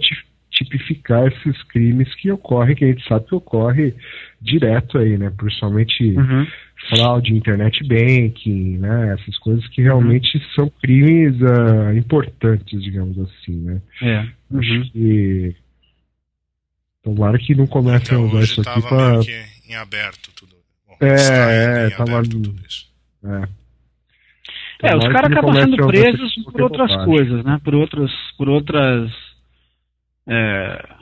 tipificar esses crimes que ocorrem, que a gente sabe que ocorre direto aí, né? Principalmente uhum. fraude, internet banking, né? Essas coisas que realmente uhum. são crimes uh, importantes, digamos assim, né? É. Uhum. Acho que tomara que não comecem a usar isso aqui para em aberto tudo. Bom, é, é, tava tudo isso. É. É, os caras acabam sendo presos por outras coisas, né? Por outras, por outras, é,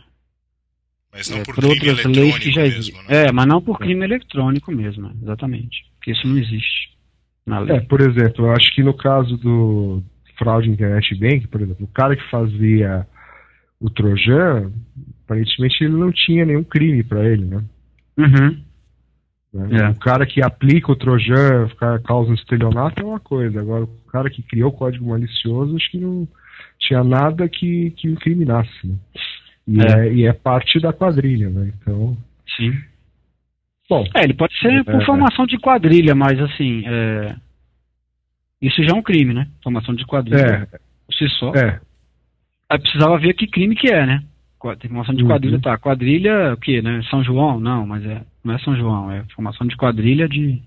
mas não é, por, por outras leis que já existem. Né? É, mas não por crime eletrônico mesmo, exatamente. Porque isso não existe na lei. É, por exemplo, eu acho que no caso do fraude internet bank, por exemplo, o cara que fazia o Trojan, aparentemente ele não tinha nenhum crime para ele, né? Uhum. Né? É. O cara que aplica o Trojan, causa um estelionato é uma coisa. Agora, o cara que criou o código malicioso, acho que não tinha nada que, que incriminasse. Né? E, é. é. e é parte da quadrilha, né? Então. Sim. Bom. É, ele pode ser por é, formação de quadrilha, mas assim. É... Isso já é um crime, né? Formação de quadrilha. É. Por si só. É. Aí precisava ver que crime que é, né? Formação de quadrilha, uhum. tá. Quadrilha, o que, né? São João? Não, mas é, não é São João, é formação de quadrilha de,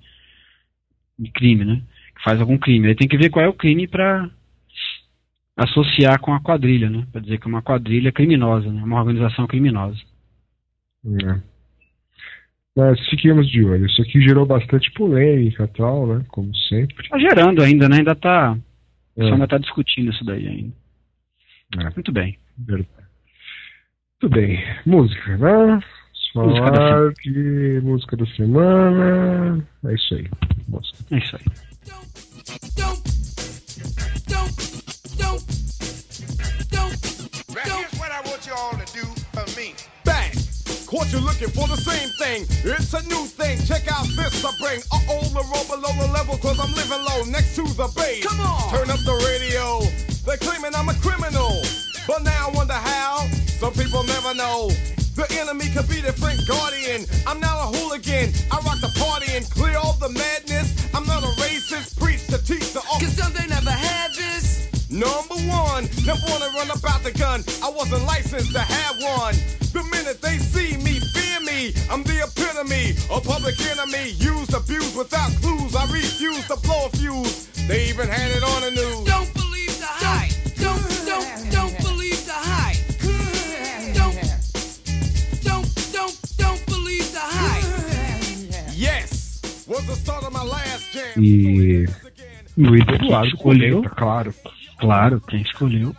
de crime, né? Que faz algum crime. Ele tem que ver qual é o crime para associar com a quadrilha, né? Para dizer que é uma quadrilha criminosa, né? Uma organização criminosa. É. Mas fiquemos de olho. Isso aqui gerou bastante polêmica tal, né? Como sempre. Tá gerando ainda, né? Ainda tá. É. Só ainda tá discutindo isso daí ainda. É. Muito bem. Verdade. Muito bem. Música, né? Falar música de música da semana. É isso aí. Música. É isso aí. Caught you looking for the same thing. It's a new thing. Check out this I bring. Uh oh, the roll below the level, cause I'm living low next to the base. Come on! Turn up the radio. They're claiming I'm a criminal. But now I wonder how. Some people never know. The enemy could be the Frank Guardian. I'm not a hooligan. I rock the party and clear all the madness. I'm not a racist. Preach to teach the. all. Cause some they never had this. Number one, never wanna run about the gun. I wasn't licensed to have one. The minute they see me, fear me. I'm the epitome, a public enemy. Used, abused without clues. I refuse to blow a fuse. They even had it on the news. E Luiz Eduardo escolheu, claro. Claro, quem escolheu.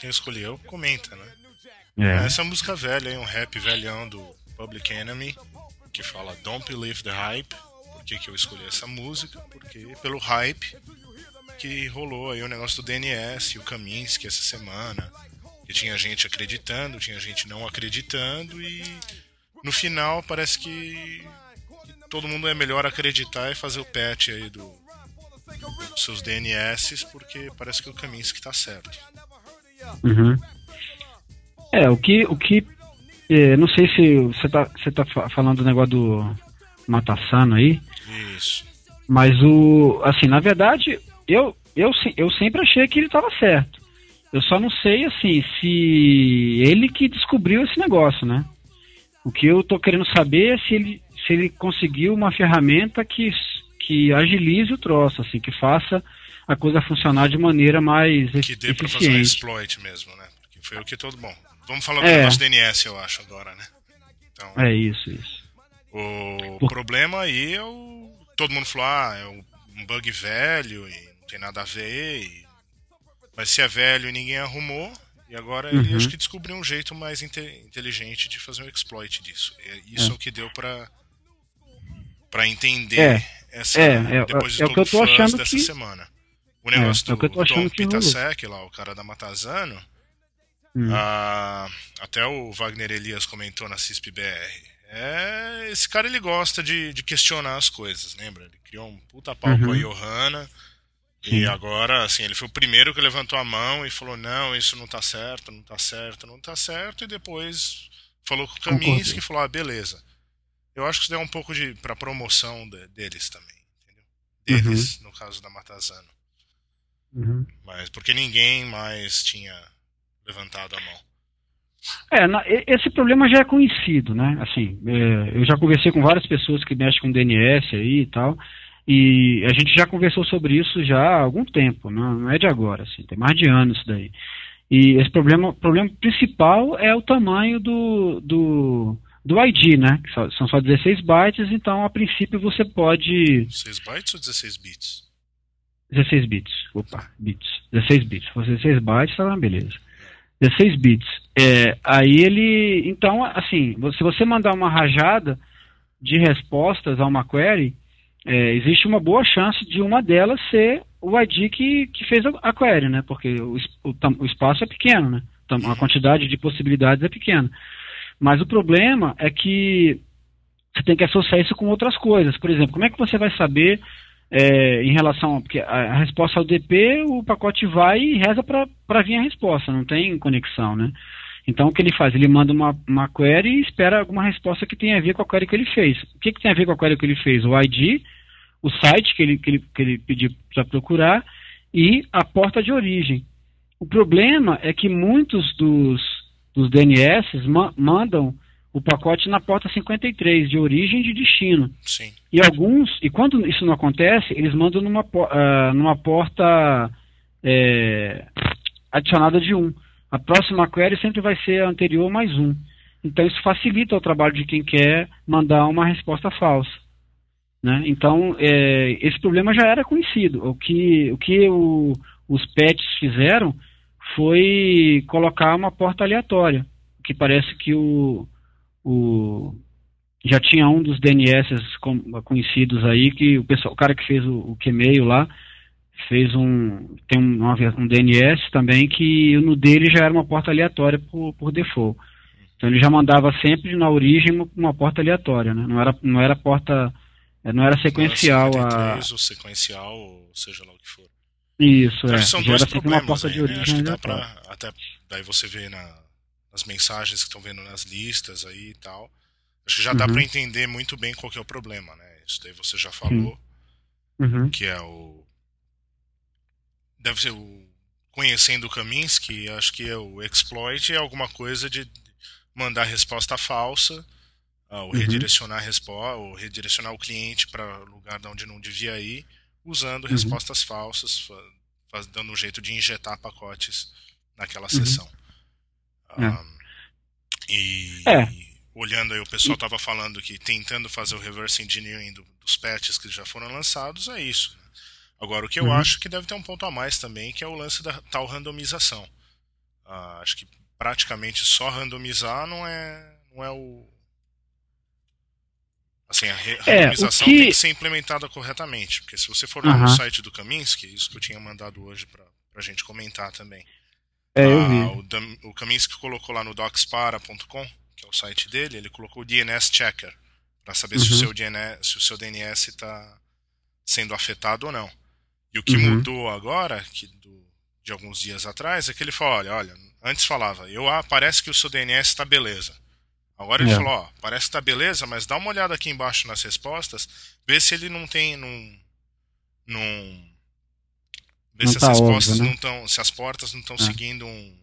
Quem escolheu, comenta, né? É. Essa é música velha, hein? um rap velhão do Public Enemy, que fala Don't Believe the Hype. Por que, que eu escolhi essa música? Porque pelo hype que rolou aí o negócio do DNS e o Kaminsky essa semana. Que tinha gente acreditando, tinha gente não acreditando e no final parece que todo mundo é melhor acreditar e fazer o patch aí do, seus DNS, porque parece que o Kaminsky está certo. Uhum. É, o que. O que é, não sei se você está você tá falando do negócio do Matassano aí. Isso. Mas o. Assim, na verdade, eu, eu, eu sempre achei que ele estava certo. Eu só não sei, assim, se ele que descobriu esse negócio, né? O que eu tô querendo saber é se ele, se ele conseguiu uma ferramenta que que agilize o troço, assim, que faça a coisa funcionar de maneira mais que dê para fazer um exploit mesmo, né? Porque foi o que todo bom. Vamos falar do é. nosso DNS, eu acho agora, né? Então, é isso, isso. O Por... problema aí é o todo mundo falou, ah, é um bug velho e não tem nada a ver. E... Mas se é velho e ninguém arrumou, e agora ele uhum. acho que descobriu um jeito mais inteligente de fazer um exploit disso. E isso é, é o que deu para para entender é. Essa, é, é, depois de é, é o que eu tô achando dessa que... semana. O negócio é, é do, é do Tom Pitasek, lá, o cara da Matazano. Hum. Até o Wagner Elias comentou na CISP-BR. É, esse cara ele gosta de, de questionar as coisas, lembra? Ele criou um puta pau uhum. com a. Johanna. Sim. E agora, assim, ele foi o primeiro que levantou a mão e falou: não, isso não tá certo, não tá certo, não tá certo. E depois falou com o Kaminsky e falou: ah, beleza. Eu acho que isso deu um pouco de para promoção de, deles também, entendeu? Deles, uhum. no caso da Matazano. Uhum. Mas porque ninguém mais tinha levantado a mão. É, na, esse problema já é conhecido, né? Assim, é, eu já conversei com várias pessoas que mexem com DNS aí e tal, e a gente já conversou sobre isso já há algum tempo, não, não é de agora, assim, tem mais de anos isso daí. E esse problema, o problema principal é o tamanho do, do, do ID, né? São só 16 bytes, então a princípio você pode. 6 bytes ou 16 bits? 16 bits. Opa, bits. 16 bits. Se for 16 bytes, tá beleza. 16 bits. É, aí ele. Então, assim, se você mandar uma rajada de respostas a uma query, é, existe uma boa chance de uma delas ser o ID que, que fez a, query, né? Porque o, o, o espaço é pequeno, né? A quantidade de possibilidades é pequena. Mas o problema é que você tem que associar isso com outras coisas. Por exemplo, como é que você vai saber é, em relação. Porque a, a, resposta ao DP, o pacote vai e reza para vir a resposta, não tem conexão, né? Então o que ele faz? Ele manda uma, uma query e espera alguma resposta que tenha a ver com a query que ele fez. O que, que tem a ver com a query que ele fez? O ID, o site que ele, que ele, que ele pediu para procurar e a porta de origem. O problema é que muitos dos dos DNS ma mandam o pacote na porta 53, de origem e de destino. Sim. E alguns, e quando isso não acontece, eles mandam numa, uh, numa porta é, adicionada de 1. A próxima query sempre vai ser a anterior mais 1. Então isso facilita o trabalho de quem quer mandar uma resposta falsa. Né? Então é, esse problema já era conhecido. O que, o que o, os patches fizeram foi colocar uma porta aleatória, que parece que o, o já tinha um dos DNS conhecidos aí que o pessoal, o cara que fez o, o Qmail lá fez um tem um, um DNS também que no dele já era uma porta aleatória por, por default. Então ele já mandava sempre na origem uma, porta aleatória, né? Não era não era porta não era sequencial não era a ou sequencial, ou seja lá o que for. Isso, é. São dois problemas aí, origem né? Acho que dá pra, até daí você vê na, nas mensagens que estão vendo nas listas aí e tal. Acho que já uhum. dá para entender muito bem qual é o problema, né? Isso daí você já falou, uhum. que é o deve ser o conhecendo o Kaminsky, acho que é o exploit é alguma coisa de mandar resposta falsa, uh, ou uhum. redirecionar resposta, ou redirecionar o cliente para lugar de onde não devia ir, usando uhum. respostas falsas, faz, dando um jeito de injetar pacotes naquela uhum. sessão. Um, e, é. e, olhando aí, o pessoal estava falando que tentando fazer o reverse engineering do, dos patches que já foram lançados, é isso. Agora, o que eu uhum. acho que deve ter um ponto a mais também, que é o lance da tal randomização. Uh, acho que praticamente só randomizar não é, não é o. Assim, a randomização é, que... tem que ser implementada corretamente. Porque se você for lá uhum. no site do Kaminsky, isso que eu tinha mandado hoje para a gente comentar também. É, eu vi. Uh, o, o Kaminsky colocou lá no docspara.com, que é o site dele, ele colocou o DNS checker para saber uhum. se, o seu DNS, se o seu DNS está sendo afetado ou não. E o que uhum. mudou agora, que do, de alguns dias atrás, é que ele falou: olha, olha, antes falava, eu ah, parece que o seu DNS está beleza. Agora ele é. falou: ó, parece que está beleza, mas dá uma olhada aqui embaixo nas respostas, vê se ele não tem. Num, num, vê não se tá as respostas óbvio, né? não estão. Se as portas não estão é. seguindo um.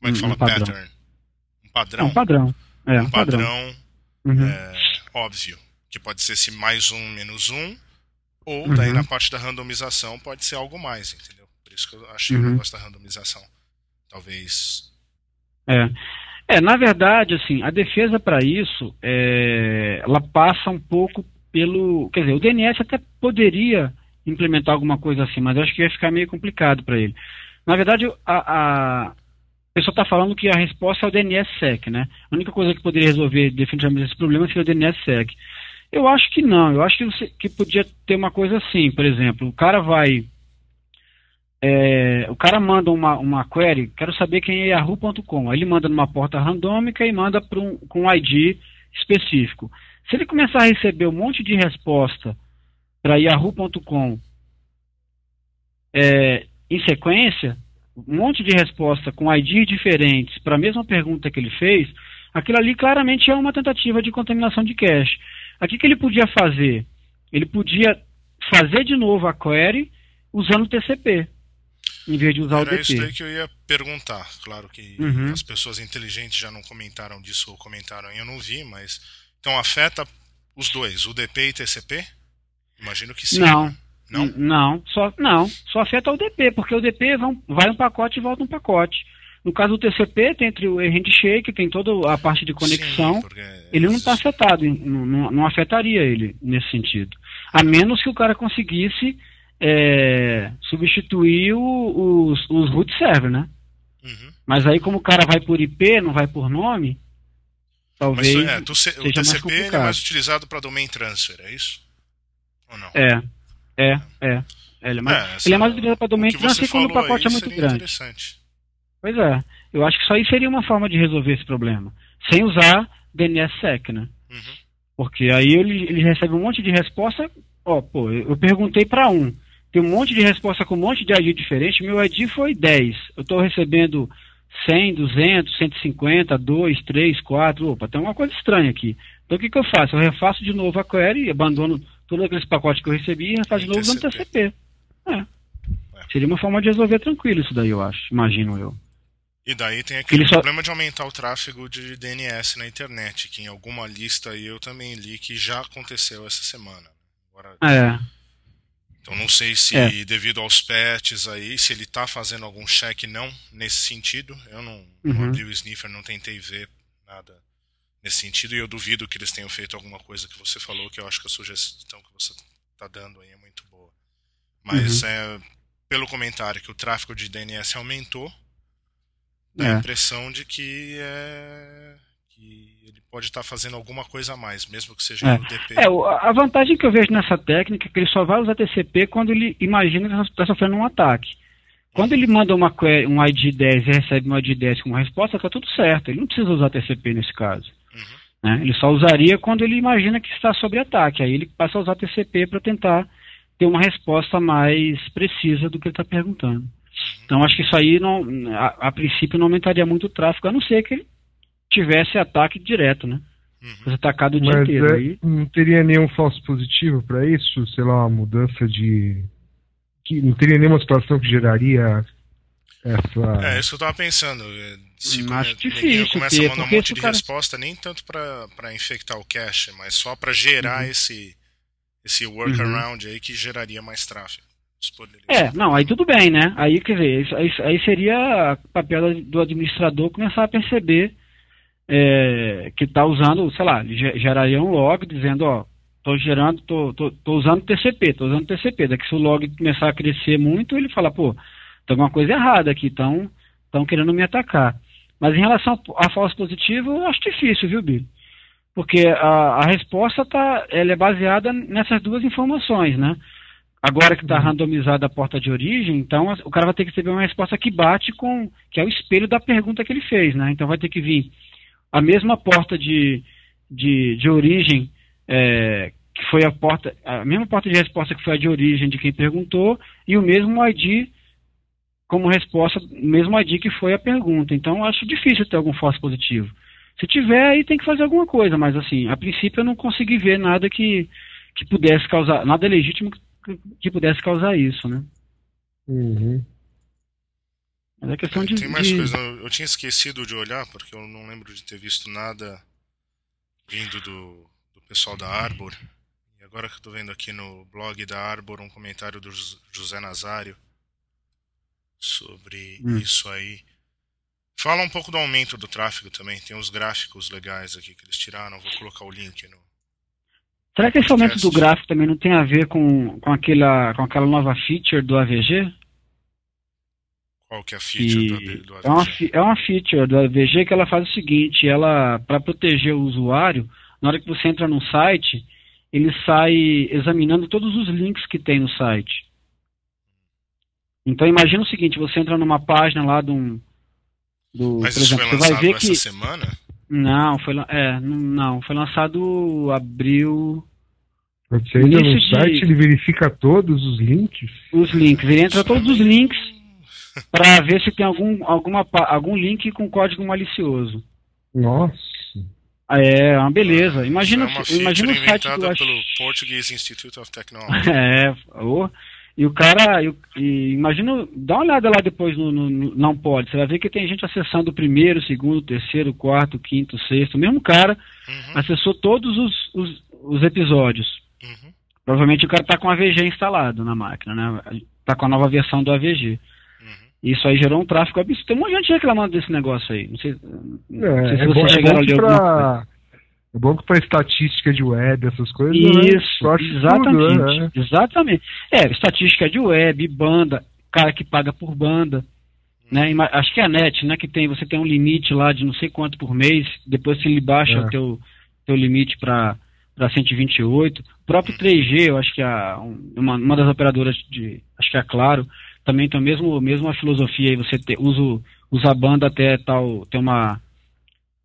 Como é que um, fala? Um pattern. Um padrão. É um padrão. É, um padrão, padrão uhum. é, óbvio. Que pode ser se mais um, menos um ou uhum. daí na parte da randomização pode ser algo mais, entendeu? Por isso que eu achei uhum. o negócio da randomização. Talvez. É. É, na verdade, assim, a defesa para isso, é, ela passa um pouco pelo. Quer dizer, o DNS até poderia implementar alguma coisa assim, mas acho que ia ficar meio complicado para ele. Na verdade, a, a pessoa está falando que a resposta é o DNSSEC, né? A única coisa que poderia resolver definitivamente esse problema seria o DNSSEC. Eu acho que não. Eu acho que, você, que podia ter uma coisa assim, por exemplo, o cara vai. É, o cara manda uma, uma query, quero saber quem é yahoo.com. Ele manda numa porta randômica e manda um, com um ID específico. Se ele começar a receber um monte de resposta para yahoo.com é, em sequência, um monte de resposta com IDs diferentes para a mesma pergunta que ele fez, aquilo ali claramente é uma tentativa de contaminação de cache. Aqui que ele podia fazer? Ele podia fazer de novo a query usando o TCP, em vez de usar Era o DP. isso daí que eu ia perguntar. Claro que uhum. as pessoas inteligentes já não comentaram disso ou comentaram, eu não vi, mas. Então afeta os dois, o DP e TCP? Imagino que sim. Não. Né? Não? Não, só, não, só afeta o DP, porque o DP vai um pacote e volta um pacote. No caso do TCP, tem entre o handshake, tem toda a parte de conexão. Sim, ele não está afetado, não, não, afetaria ele nesse sentido. A menos que o cara conseguisse é, substituir o, os, os root server, né? Uhum. Mas aí, como o cara vai por IP, não vai por nome, talvez. Mas, é, tu, seja o TCP mais é mais utilizado para domain transfer, é isso? Ou não? É, é, é. Ele é mais, é, ele é mais utilizado para domain transfer quando o pacote é muito grande. Interessante. Pois é. Eu acho que isso aí seria uma forma de resolver esse problema. Sem usar DNSSEC, né? Uhum. Porque aí ele, ele recebe um monte de resposta. Ó, pô, eu perguntei para um. Tem um monte de resposta com um monte de ID diferente. Meu ID foi 10. Eu estou recebendo 100, 200, 150, 2, 3, 4. Opa, tem uma coisa estranha aqui. Então o que, que eu faço? Eu refaço de novo a query, abandono todos aqueles pacotes que eu recebi e refaço de novo usando TCP. É. é. Seria uma forma de resolver tranquilo isso daí, eu acho. Imagino eu. E daí tem aquele problema só... de aumentar o tráfego de DNS na internet, que em alguma lista aí eu também li que já aconteceu essa semana. Agora, é. Então não sei se é. devido aos patches aí, se ele está fazendo algum check não nesse sentido. Eu não, uhum. não abri o sniffer, não tentei ver nada nesse sentido e eu duvido que eles tenham feito alguma coisa que você falou, que eu acho que a sugestão que você está dando aí é muito boa. Mas uhum. é pelo comentário que o tráfego de DNS aumentou, dá é. a impressão de que é que ele pode estar fazendo alguma coisa a mais, mesmo que seja é. no DP. É, a vantagem que eu vejo nessa técnica é que ele só vai usar TCP quando ele imagina que está sofrendo um ataque. Quando ele manda uma query, um ID 10 e recebe um ID 10 com uma resposta, está tudo certo. Ele não precisa usar TCP nesse caso. Uhum. Né? Ele só usaria quando ele imagina que está sob ataque. Aí ele passa a usar TCP para tentar ter uma resposta mais precisa do que ele está perguntando. Uhum. Então acho que isso aí não, a, a, princípio não aumentaria muito o tráfego, a não ser que ele tivesse ataque direto, né? Uhum. atacado o dia Mas inteiro. É, aí... Não teria nenhum falso positivo para isso? Sei lá, uma mudança de. Que não teria nenhuma situação que geraria essa. É, isso que eu tava pensando. Se hum, Acho come... difícil começa ter, a mandar um monte de cara... resposta, nem tanto para infectar o cache, mas só para gerar uhum. esse, esse workaround uhum. aí que geraria mais tráfego. É, não, aí tudo bem, né? Aí, quer dizer, aí, aí seria papel do administrador começar a perceber é, que está usando, sei lá, geraria um log dizendo, ó, tô gerando, tô, tô, tô usando TCP, tô usando TCP. Daqui se o log começar a crescer muito, ele fala, pô, tem alguma coisa errada aqui, estão estão querendo me atacar. Mas em relação a falso positivo, eu acho difícil, viu, Billy? Porque a, a resposta tá, ela é baseada nessas duas informações, né? Agora que está uhum. randomizada a porta de origem, então o cara vai ter que receber uma resposta que bate com, que é o espelho da pergunta que ele fez, né? Então vai ter que vir a mesma porta de, de, de origem, é, que foi a porta, a mesma porta de resposta que foi a de origem de quem perguntou, e o mesmo ID como resposta, o mesmo ID que foi a pergunta. Então acho difícil ter algum falso positivo. Se tiver, aí tem que fazer alguma coisa, mas assim, a princípio eu não consegui ver nada que, que pudesse causar, nada legítimo que, que pudesse causar isso, né? Uhum. Mas é questão de. Tem mais de... coisa. Eu tinha esquecido de olhar, porque eu não lembro de ter visto nada vindo do, do pessoal da Arbor. E agora que eu tô vendo aqui no blog da Arbor um comentário do José Nazário sobre hum. isso aí. Fala um pouco do aumento do tráfego também. Tem uns gráficos legais aqui que eles tiraram. Vou colocar o link no. Será que esse aumento do gráfico também não tem a ver com, com, aquela, com aquela nova feature do AVG? Qual que é a feature do, do AVG? É uma, é uma feature do AVG que ela faz o seguinte, ela para proteger o usuário, na hora que você entra no site, ele sai examinando todos os links que tem no site. Então imagina o seguinte, você entra numa página lá de um. Do, Mas isso exemplo, foi lançado vai ver essa que... semana? Não, foi, é, não, foi lançado abril. Você entra no de... site, ele verifica todos os links? Os links, ele entra todos os links para ver se tem algum, alguma, algum link com código malicioso. Nossa. É, uma beleza. Imagina, é imagina o site do pelo Portuguese Institute of Technology. é, oh, e o cara, e, e, imagina, dá uma olhada lá depois no, no, no, Não Pode, você vai ver que tem gente acessando o primeiro, segundo, terceiro, quarto, quinto, sexto. O mesmo cara uhum. acessou todos os, os, os episódios. Uhum. Provavelmente o cara está com o AVG instalado na máquina, né? Está com a nova versão do AVG. Isso aí gerou um tráfego absurdo. Tem um monte de gente reclamando desse negócio aí. Não sei, não é, sei se é vocês chegaram é ali pra... É bom que para estatística de web, essas coisas. Né? Isso, né? exatamente. Tudo, né? Exatamente. É, estatística de web, banda, cara que paga por banda. Né? Acho que é a net, né? Que tem, você tem um limite lá de não sei quanto por mês, depois se ele baixa é. o teu, teu limite para 128. O próprio 3G, eu acho que a, uma, uma das operadoras de. Acho que é Claro, também tem a mesmo, mesmo a filosofia aí, você te, usa, usa a banda até tal, ter uma,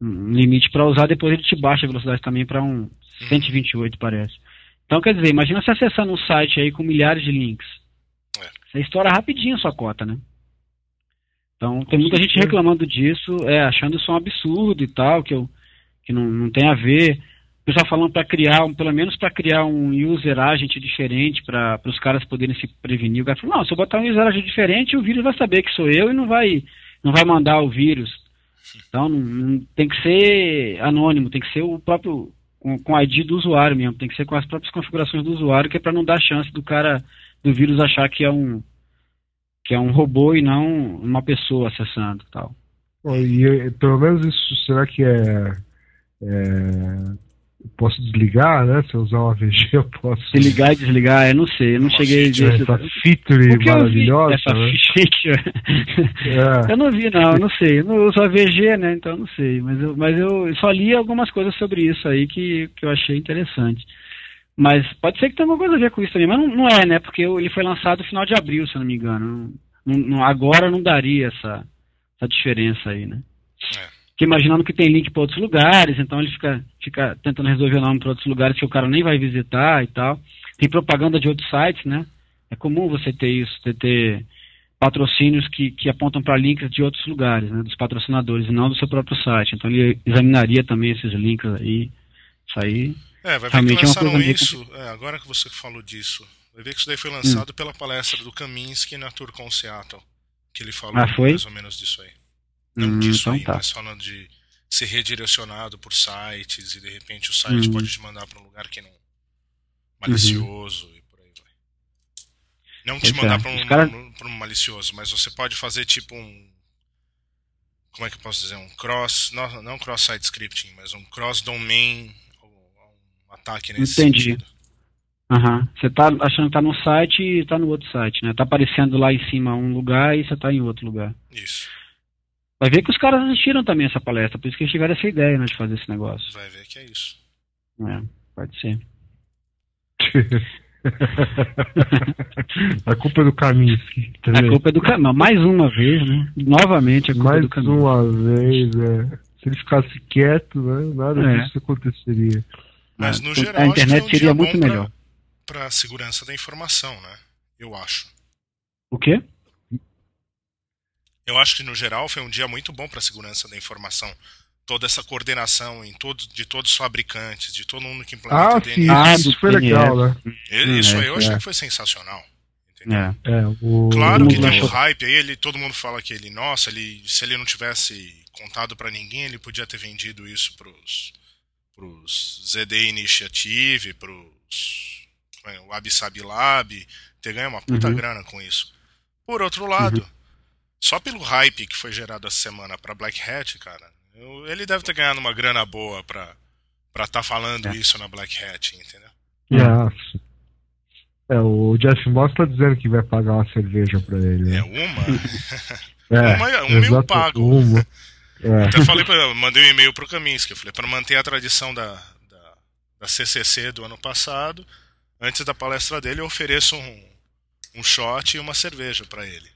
um limite para usar, depois ele te baixa a velocidade também para um 128, parece. Então, quer dizer, imagina você acessando um site aí com milhares de links. É. Você estoura rapidinho a sua cota, né? Então, tem muita gente reclamando disso, é, achando isso um absurdo e tal, que, eu, que não, não tem a ver pessoal falando para criar, pelo menos para criar um user agent diferente para os caras poderem se prevenir. O cara falou, não, se eu botar um user agent diferente, o vírus vai saber que sou eu e não vai não vai mandar o vírus. Então não, não, tem que ser anônimo, tem que ser o próprio com, a ID do usuário mesmo, tem que ser com as próprias configurações do usuário, que é para não dar chance do cara do vírus achar que é um que é um robô e não uma pessoa acessando tal. E pelo menos isso será que é, é posso desligar, né? Se eu usar uma VG, eu posso. Se ligar e desligar, eu não sei, eu não cheguei a ver. Essa feature maravilhosa. Essa né? feature. É. Eu não vi, não, eu não sei. Eu não uso a VG, né? Então eu não sei. Mas eu, mas eu só li algumas coisas sobre isso aí que, que eu achei interessante. Mas pode ser que tenha alguma coisa a ver com isso também, mas não, não é, né? Porque ele foi lançado no final de abril, se eu não me engano. Não, não, agora não daria essa, essa diferença aí, né? É. Porque imaginando que tem link para outros lugares, então ele fica, fica tentando resolver o nome para outros lugares que o cara nem vai visitar e tal. Tem propaganda de outros sites, né? É comum você ter isso, ter, ter patrocínios que, que apontam para links de outros lugares, né? Dos patrocinadores, e não do seu próprio site. Então ele examinaria também esses links aí. Isso aí. É, vai ver que lançaram é isso. É, agora que você falou disso, vai ver que isso daí foi lançado hum. pela palestra do Kaminsky na Turcom Seattle. Que ele falou ah, mais ou menos disso aí. Não hum, disso então aí, tá. mas falando de ser redirecionado por sites e de repente o site Uhum. pode te mandar para um lugar que não malicioso e por aí vai. Não te Pois mandar é, para um, cara- um malicioso, mas você pode fazer tipo um como é que eu posso dizer, um cross, não, não cross site scripting, mas um cross domain um ataque nesse Entendi. sentido. Aham. Você tá achando que tá num site e tá no outro site, né? Tá aparecendo lá em cima um lugar e você tá em outro lugar. Isso. Vai ver que os caras assistiram também essa palestra, por isso que eles tiveram essa ideia, né, de fazer esse negócio. Vai ver que é isso. É, pode ser. a culpa é do Kaminsky. tá A culpa é do caminho. Mais uma vez, né? Novamente a culpa é Mais do caminho. uma vez, é. Se ele ficasse quieto, né, nada É. disso aconteceria. Mas É, no a geral, acho que internet foi um seria dia muito melhor. Pra segurança da informação, né? Eu acho. O quê? Eu acho que no geral foi um dia muito bom para a segurança da informação. Toda essa coordenação em todo, de todos os fabricantes, de todo mundo que implementa Ah, o sim, DNA. Ah, isso foi DNS. legal, né? Isso aí é, eu achei é. que foi sensacional. É. É, o... Claro que tem um hype aí, ele, todo mundo fala que ele, nossa, ele, se ele não tivesse contado para ninguém, ele podia ter vendido isso pros, pros ZD Initiative, pros é, o Absab Lab, ter ganho uma puta Uhum. grana com isso. Por outro lado, só pelo hype que foi gerado essa semana pra Black Hat, cara, eu- ele deve ter ganhado uma grana boa pra estar tá falando É. isso na Black Hat, entendeu? Yes. É, o Jeff Moss tá dizendo que vai pagar uma cerveja pra ele. É Né? uma. É, uma- uma eu pago. Uma. É. Até falei pra, mandei um e-mail pro Kaminsky, eu falei, para manter a tradição da, da, da CCC do ano passado, antes da palestra dele eu ofereço um, um shot e uma cerveja pra ele.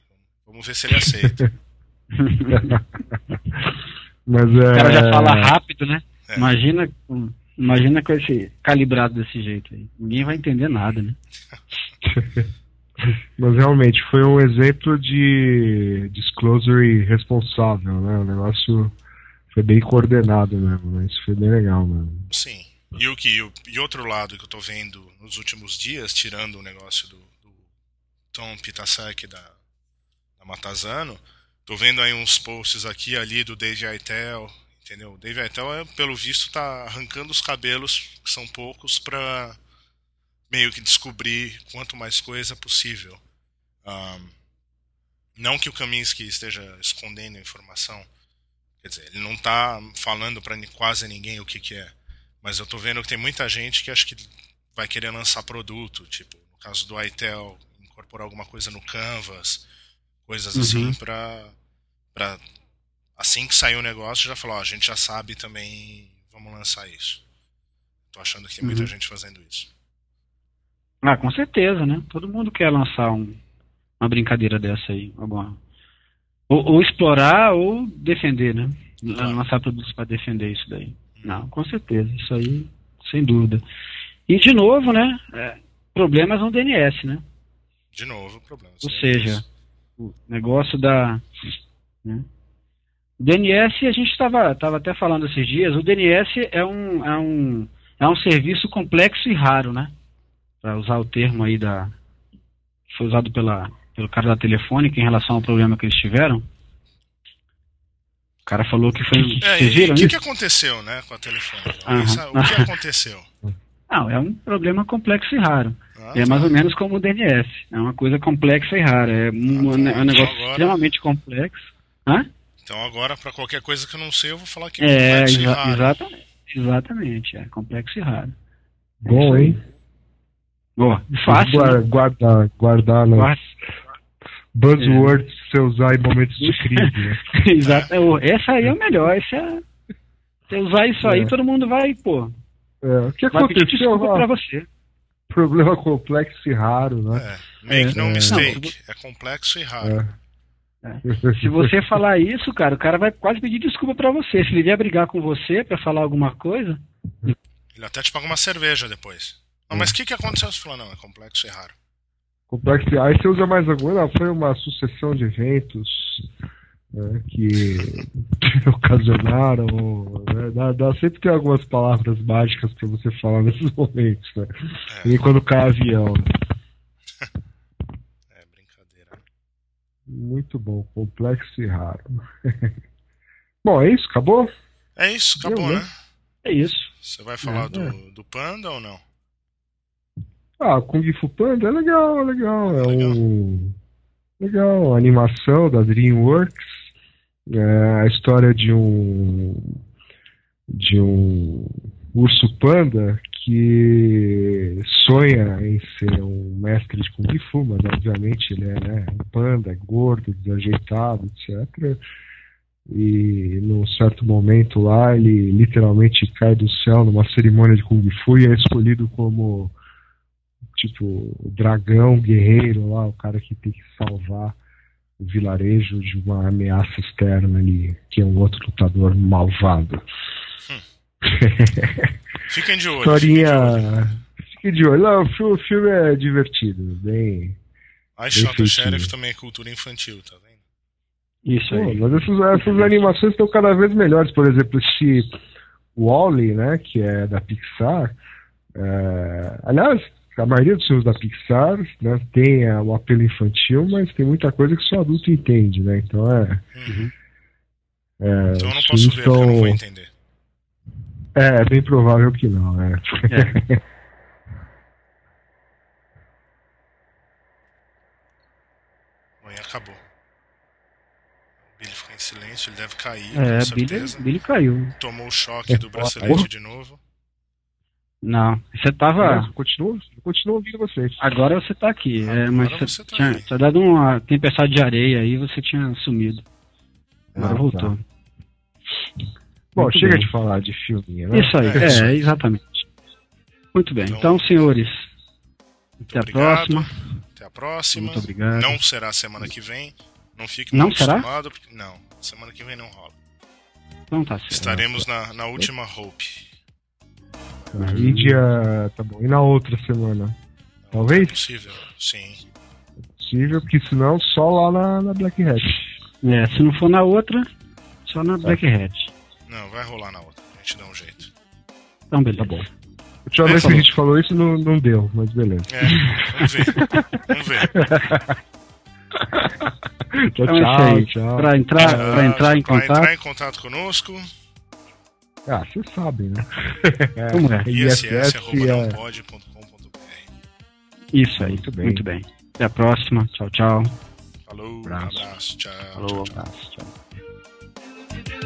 Vamos ver se ele aceita. Mas é. O cara já fala rápido, né? É. Imagina, imagina com esse calibrado desse jeito aí. Ninguém vai entender nada, né? Mas realmente foi um exemplo de disclosure responsável, né? O negócio foi bem coordenado mesmo, né? Isso foi bem legal mesmo. Sim. E o que o, e outro lado que eu tô vendo nos últimos dias, tirando o negócio do, do Tom Pitasek da, da Matazano, tô vendo aí uns posts aqui ali do Dave Aitel, entendeu? O Dave Aitel, é, pelo visto, tá arrancando os cabelos, que são poucos, pra meio que descobrir quanto mais coisa possível. Ahn, não que o Kaminsky esteja escondendo a informação, quer dizer, ele não tá falando para quase ninguém o que que é. Mas eu tô vendo que tem muita gente que acho que vai querer lançar produto, tipo, no caso do Itel, incorporar alguma coisa no Canvas, coisas assim Uhum. pra, pra assim que sair o negócio já falar, ó, a gente já sabe também, vamos lançar isso. Tô achando que tem muita Uhum. gente fazendo isso. Ah, com certeza, né? Todo mundo quer lançar um- uma brincadeira dessa aí. Alguma... Ou, ou explorar ou defender, né? Claro. Lançar produtos para defender isso daí. Não, com certeza. Isso aí, sem dúvida. E, de novo, né? é, problemas no DNS, né? De novo, problema. Ou seja, o negócio da. né? O DNS, a gente estava tava até falando esses dias, o DNS é um, é um, é um serviço complexo e raro, né? Para usar o termo aí da. que foi usado pela, pelo cara da telefônica em relação ao problema que eles tiveram. O cara falou que foi. É, Vocês viram o que, que aconteceu, né, com a telefônica? Uhum. O que aconteceu? Não, é um problema complexo e raro. Ah, é mais ou menos como o DNS. É uma coisa complexa e rara. É um, ah, um negócio agora... extremamente complexo. Hã? Então agora, para qualquer coisa que eu não sei, eu vou falar que é, é complexo exa e raro. Exatamente. Exatamente, é complexo e raro. Bom, hein? Boa. Fácil. Guarda, né? guardar, guardar nas buzzwords é. você usar em momentos de crise. Né? Exato. Essa aí é o melhor. Essa é... Você usar isso aí, é. todo mundo vai, pô. É. O que aconteceu? Ah, pra você. Problema complexo e raro, né? É. Make no é. mistake. Não, é complexo e raro. É. Se você falar isso, cara, o cara vai quase pedir desculpa para você. Se ele vier brigar com você para falar alguma coisa. Ele até te paga uma cerveja depois. Não, mas o que, que aconteceu? Você falou, não, é complexo e raro. Complexo e Aí você usa mais alguma? Não, foi uma sucessão de eventos né, que ocasionaram. Né, dá, dá, sempre tem algumas palavras mágicas para você falar nesses momentos, né? É. E quando cai avião. Né? é brincadeira. Muito bom, complexo e raro. bom, é isso? Acabou? É isso, acabou, Deu, né? É isso. Você vai falar é, do, é. do Panda ou não? Ah, Kung Fu Panda é legal, é legal. É legal. um. Legal, a animação da DreamWorks. É a história de um. de um urso panda que sonha em ser um mestre de Kung Fu, mas obviamente ele é né, um panda, é gordo, desajeitado, etc. E num certo momento lá ele literalmente cai do céu numa cerimônia de Kung Fu e é escolhido como tipo dragão guerreiro lá, o cara que tem que salvar vilarejo de uma ameaça externa ali, que é um outro lutador malvado. Hum. Fiquem de olho. Historinha. Fiquem de olho. Não, o filme é divertido, bem. A Shot do Sheriff também é cultura infantil, tá vendo? Isso aí. Pô, mas essas, essas animações estão cada vez melhores. Por exemplo, esse Wally, né, que é da Pixar. É... Aliás, a maioria dos filmes da Pixar né, tem o um apelo infantil, mas tem muita coisa que só adulto entende, né? Então é. Uhum. é então eu não posso ver, são... eu não vou entender. É, é bem provável que não, é. é. Amanhã acabou. O Billy ficou em silêncio, ele deve cair. É, Billy, Billy caiu. Tomou o choque do bracelete de novo. Não, você tava. Continua, ouvindo vocês. Agora você tá aqui, é, mas você, você tá tinha, tinha, dado uma tempestade de areia aí você tinha sumido. Agora ah, voltou. Tá. Bom, Muito chega bem. de falar de filminha, né? Isso aí, é, é exatamente. Muito bem, então, então senhores, até obrigado. a próxima. Até a próxima. Muito obrigado. Não será semana que vem. Não fique não será? Porque, não, semana que vem não rola. Então tá certo. Estaremos na, na última Hope. Uhum. E dia. Tá bom. E na outra semana? Talvez? É possível, sim. É possível, porque senão só lá na, na Black Hat. É, se não for na outra, só na tá. Black Hat. Não, vai rolar na outra. A gente dá um jeito. Então, beleza. Tá bom. A última vez que a gente falou isso não, não deu, mas beleza. É, vamos ver. vamos ver. tchau, então, tchau, tchau. Pra entrar, ah, pra entrar em contato. Pra entrar em contato conosco. Ah, vocês sabem, né? É, como é? é ISS.com.br é Isso aí, muito bem. Muito bem. Até a próxima. Tchau, tchau. Falou, abraço. abraço tchau. Falou, tchau, abraço. Tchau.